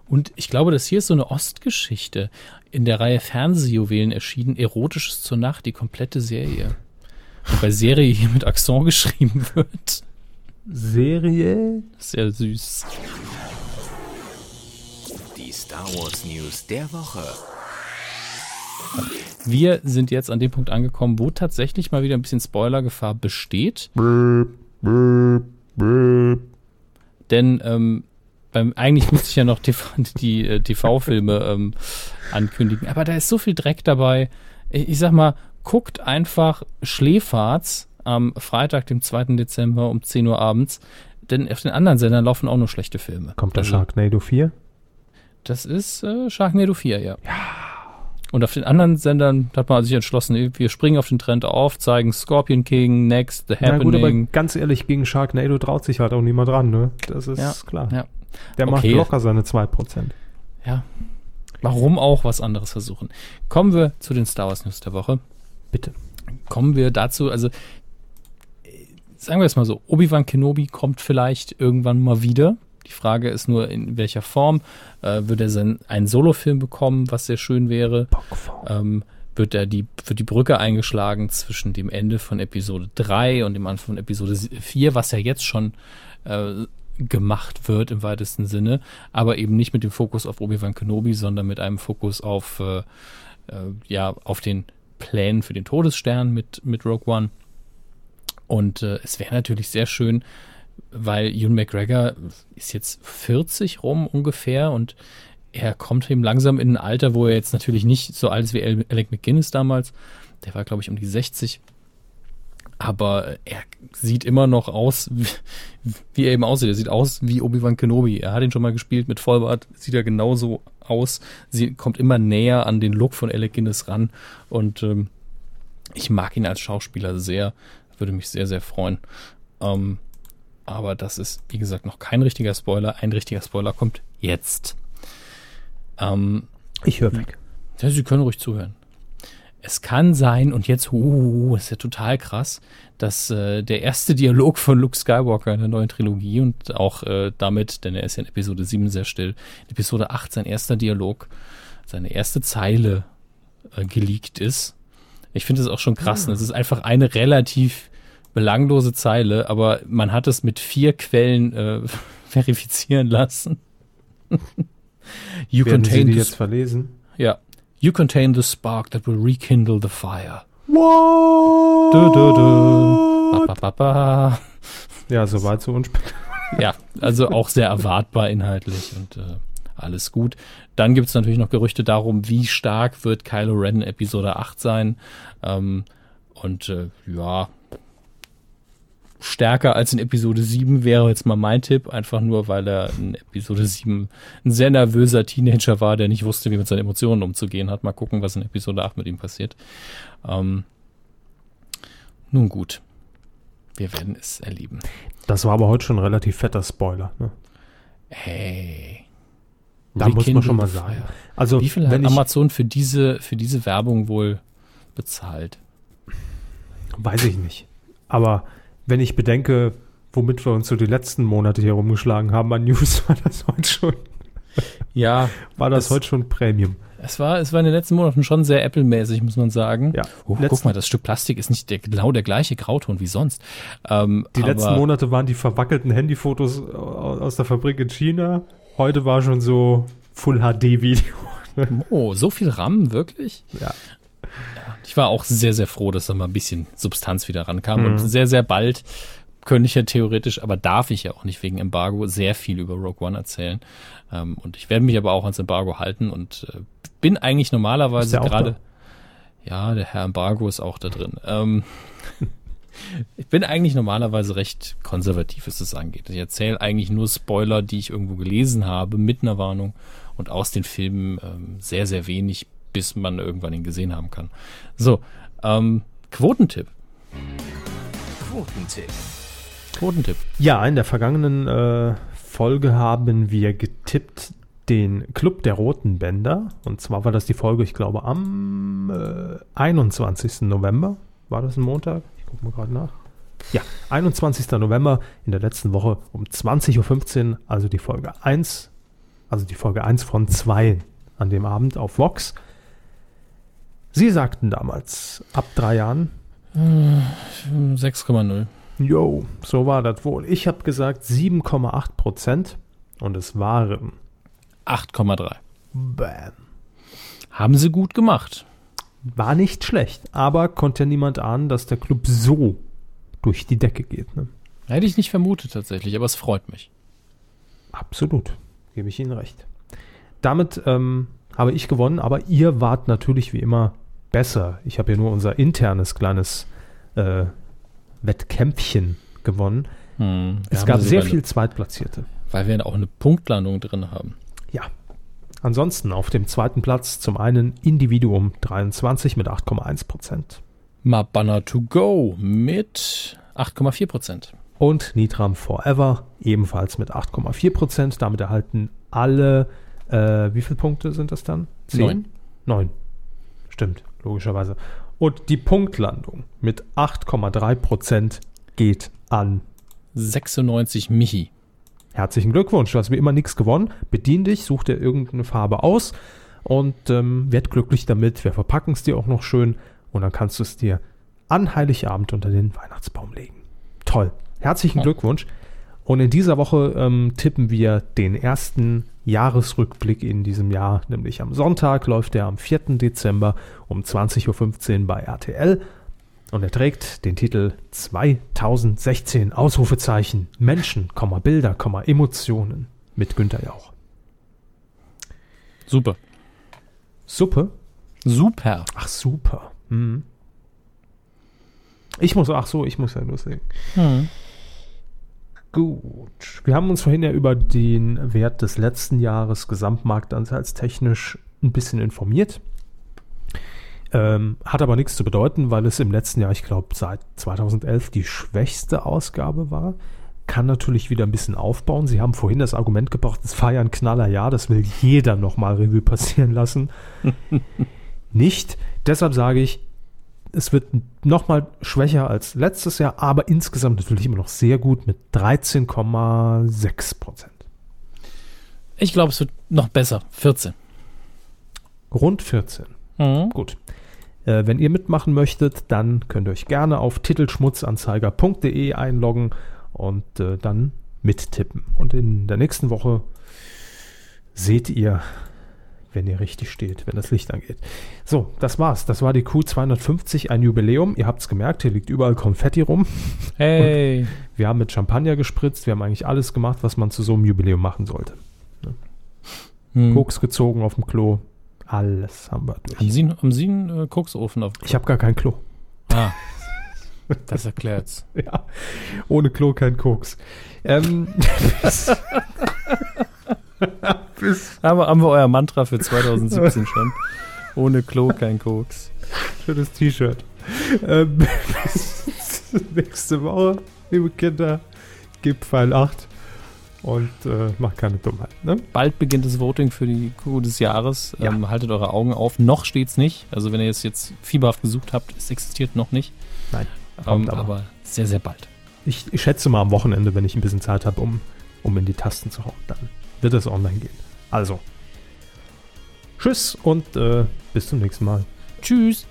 Und ich glaube, das hier ist so eine Ostgeschichte. In der Reihe Fernsehjuwelen erschienen Erotisches zur Nacht, die komplette Serie. Wobei Serie hier mit Akzent geschrieben wird. Serie? Sehr süß. Star Wars News der Woche. Wir sind jetzt an dem Punkt angekommen, wo tatsächlich mal wieder ein bisschen Spoilergefahr besteht. Denn ähm, beim, eigentlich müsste ich ja noch TV, die äh, TV-Filme ähm, ankündigen. Aber da ist so viel Dreck dabei. Ich, ich sag mal, guckt einfach Schläferz am Freitag, dem 2. Dezember um 10 Uhr abends. Denn auf den anderen Sendern laufen auch nur schlechte Filme. Kommt der Also, Sharknado 4? Das ist äh, Sharknado 4, ja. Und auf den anderen Sendern hat man sich entschlossen, wir springen auf den Trend auf, zeigen Scorpion King, Next, The Na gut, aber Happening. ganz ehrlich, gegen Sharknado traut sich halt auch niemand dran, ne? Das ist Ja, klar. ja. Der macht Okay. locker seine 2%. Ja. Warum auch was anderes versuchen? Kommen wir zu den Star Wars News der Woche. Bitte. Kommen wir dazu, also äh, sagen wir es mal so, Obi-Wan Kenobi kommt vielleicht irgendwann mal wieder. Die Frage ist nur, in welcher Form. Äh, wird er sein, einen Solofilm bekommen, was sehr schön wäre? Ähm, wird er die, wird die Brücke eingeschlagen zwischen dem Ende von Episode 3 und dem Anfang von Episode 4, was ja jetzt schon äh, gemacht wird im weitesten Sinne, aber eben nicht mit dem Fokus auf Obi-Wan Kenobi, sondern mit einem Fokus auf, äh, äh, ja, auf den Plänen für den Todesstern mit, mit Rogue One. Und äh, es wäre natürlich sehr schön, weil Ewan McGregor ist jetzt 40 rum ungefähr und er kommt eben langsam in ein Alter, wo er jetzt natürlich nicht so alt ist wie Alec McGuinness damals. Der war, glaube ich, um die 60. Aber er sieht immer noch aus, wie, er eben aussieht. Er sieht aus wie Obi-Wan Kenobi. Er hat ihn schon mal gespielt mit Vollbart, sieht er genauso aus. Sie kommt immer näher an den Look von Alec Guinness ran. Und ähm, ich mag ihn als Schauspieler sehr. Würde mich sehr, sehr freuen. Ähm, aber das ist, wie gesagt, noch kein richtiger Spoiler. Ein richtiger Spoiler kommt jetzt. Ähm, ich höre weg. Ja, Sie können ruhig zuhören. Es kann sein, und jetzt, uh, ist ja total krass, dass äh, der erste Dialog von Luke Skywalker in der neuen Trilogie und auch äh, damit, denn er ist ja in Episode 7 sehr still, in Episode 8 sein erster Dialog, seine erste Zeile äh, geleakt ist. Ich finde es auch schon krass. Ah. Es ist einfach eine relativ belanglose Zeile, aber man hat es mit vier Quellen äh, verifizieren lassen. you Werden contain Sie die jetzt verlesen? Ja. You contain the spark that will rekindle the fire. What? Du, du, du. Ba, ba, ba, ja, soweit so unspektakulär. Ja, also auch sehr erwartbar inhaltlich und äh, alles gut. Dann gibt es natürlich noch Gerüchte darum, wie stark wird Kylo Ren Episode 8 sein. Ähm, und äh, ja, stärker als in Episode 7 wäre jetzt mal mein Tipp, einfach nur, weil er in Episode 7 ein sehr nervöser Teenager war, der nicht wusste, wie mit seinen Emotionen umzugehen hat. Mal gucken, was in Episode 8 mit ihm passiert. Ähm, nun gut, wir werden es erleben. Das war aber heute schon ein relativ fetter Spoiler. Ne? Hey. Da muss man schon mal sagen. Also, wie viel hat Amazon für diese, für diese Werbung wohl bezahlt? Weiß ich nicht. Aber wenn ich bedenke, womit wir uns so die letzten Monate hier rumgeschlagen haben an News, war das heute schon. Ja. War das heute schon Premium? Es war, es war in den letzten Monaten schon sehr Apple-mäßig, muss man sagen. Ja. Oh, guck mal, das Stück Plastik ist nicht der, genau der gleiche Grauton wie sonst. Ähm, die letzten Monate waren die verwackelten Handyfotos aus der Fabrik in China. Heute war schon so Full HD-Video. Oh, so viel RAM, wirklich? Ja. Ich war auch sehr, sehr froh, dass da mal ein bisschen Substanz wieder rankam. Mhm. Und sehr, sehr bald könnte ich ja theoretisch, aber darf ich ja auch nicht wegen Embargo, sehr viel über Rogue One erzählen. Ähm, und ich werde mich aber auch ans Embargo halten und äh, bin eigentlich normalerweise gerade. Ja, der Herr Embargo ist auch da drin. Ähm, ich bin eigentlich normalerweise recht konservativ, was das angeht. Ich erzähle eigentlich nur Spoiler, die ich irgendwo gelesen habe, mit einer Warnung und aus den Filmen ähm, sehr, sehr wenig bis man irgendwann ihn gesehen haben kann. So, ähm, Quotentipp. Quotentipp. Quotentipp. Ja, in der vergangenen äh, Folge haben wir getippt den Club der Roten Bänder. Und zwar war das die Folge, ich glaube, am äh, 21. November. War das ein Montag? Ich gucke mal gerade nach. Ja, 21. November in der letzten Woche um 20.15 Uhr, also die Folge 1, also die Folge 1 von 2 an dem Abend auf Vox. Sie sagten damals, ab drei Jahren? 6,0. Jo, so war das wohl. Ich habe gesagt 7,8 Prozent und es waren 8,3. Bam. Haben sie gut gemacht. War nicht schlecht, aber konnte ja niemand ahnen, dass der Club so durch die Decke geht. Ne? Hätte ich nicht vermutet tatsächlich, aber es freut mich. Absolut, gebe ich Ihnen recht. Damit ähm, habe ich gewonnen, aber ihr wart natürlich wie immer besser. Ich habe ja nur unser internes kleines äh, Wettkämpfchen gewonnen. Hm, es gab sehr viel Zweitplatzierte. Weil wir auch eine Punktlandung drin haben. Ja. Ansonsten auf dem zweiten Platz zum einen Individuum 23 mit 8,1 Prozent. Mabana to go mit 8,4 Prozent. Und Nitram Forever ebenfalls mit 8,4 Prozent. Damit erhalten alle, äh, wie viele Punkte sind das dann? Zehn? Neun. Neun. Stimmt logischerweise. Und die Punktlandung mit 8,3 Prozent geht an 96 Michi. Herzlichen Glückwunsch, du hast wie immer nichts gewonnen. Bedien dich, such dir irgendeine Farbe aus und ähm, werd glücklich damit. Wir verpacken es dir auch noch schön und dann kannst du es dir an Heiligabend unter den Weihnachtsbaum legen. Toll. Herzlichen oh. Glückwunsch. Und in dieser Woche ähm, tippen wir den ersten Jahresrückblick in diesem Jahr, nämlich am Sonntag läuft er am 4. Dezember um 20.15 Uhr bei RTL. Und er trägt den Titel 2016 Ausrufezeichen Menschen, Bilder, Emotionen mit Günther Jauch. Super. Suppe? Super. Ach, super. Mhm. Ich muss, ach so, ich muss ja nur singen. Hm. Gut. Wir haben uns vorhin ja über den Wert des letzten Jahres gesamtmarktanteilstechnisch ein bisschen informiert. Ähm, hat aber nichts zu bedeuten, weil es im letzten Jahr, ich glaube, seit 2011 die schwächste Ausgabe war. Kann natürlich wieder ein bisschen aufbauen. Sie haben vorhin das Argument gebracht, es war ja ein knaller Jahr, das will jeder nochmal Revue passieren lassen. Nicht. Deshalb sage ich, es wird nochmal schwächer als letztes Jahr, aber insgesamt natürlich immer noch sehr gut mit 13,6 Prozent. Ich glaube, es wird noch besser. 14. Rund 14. Mhm. Gut. Äh, wenn ihr mitmachen möchtet, dann könnt ihr euch gerne auf titelschmutzanzeiger.de einloggen und äh, dann mittippen. Und in der nächsten Woche seht ihr, wenn ihr richtig steht, wenn das Licht angeht. So, das war's. Das war die Q250, ein Jubiläum. Ihr habt es gemerkt, hier liegt überall Konfetti rum. Hey. Und wir haben mit Champagner gespritzt. Wir haben eigentlich alles gemacht, was man zu so einem Jubiläum machen sollte. Ne? Hm. Koks gezogen auf dem Klo. Alles haben wir durch. Haben Sie, haben Sie einen äh, Koksofen auf? Ich habe gar kein Klo. Ah. Das erklärt's. Ja, ohne Klo kein Koks. Ähm, Aber haben wir euer Mantra für 2017 schon? Ohne Klo kein Koks. Schönes T-Shirt. Ähm, bis nächste Woche, liebe Kinder, gebt Pfeil 8 und äh, macht keine Dummheit. Ne? Bald beginnt das Voting für die Kuh des Jahres. Ja. Ähm, haltet eure Augen auf. Noch steht's nicht. Also wenn ihr es jetzt fieberhaft gesucht habt, es existiert noch nicht. Nein. Ähm, aber. aber sehr, sehr bald. Ich, ich schätze mal am Wochenende, wenn ich ein bisschen Zeit habe, um, um in die Tasten zu hauen. Dann wird es online gehen. Also, tschüss und äh, bis zum nächsten Mal. Tschüss.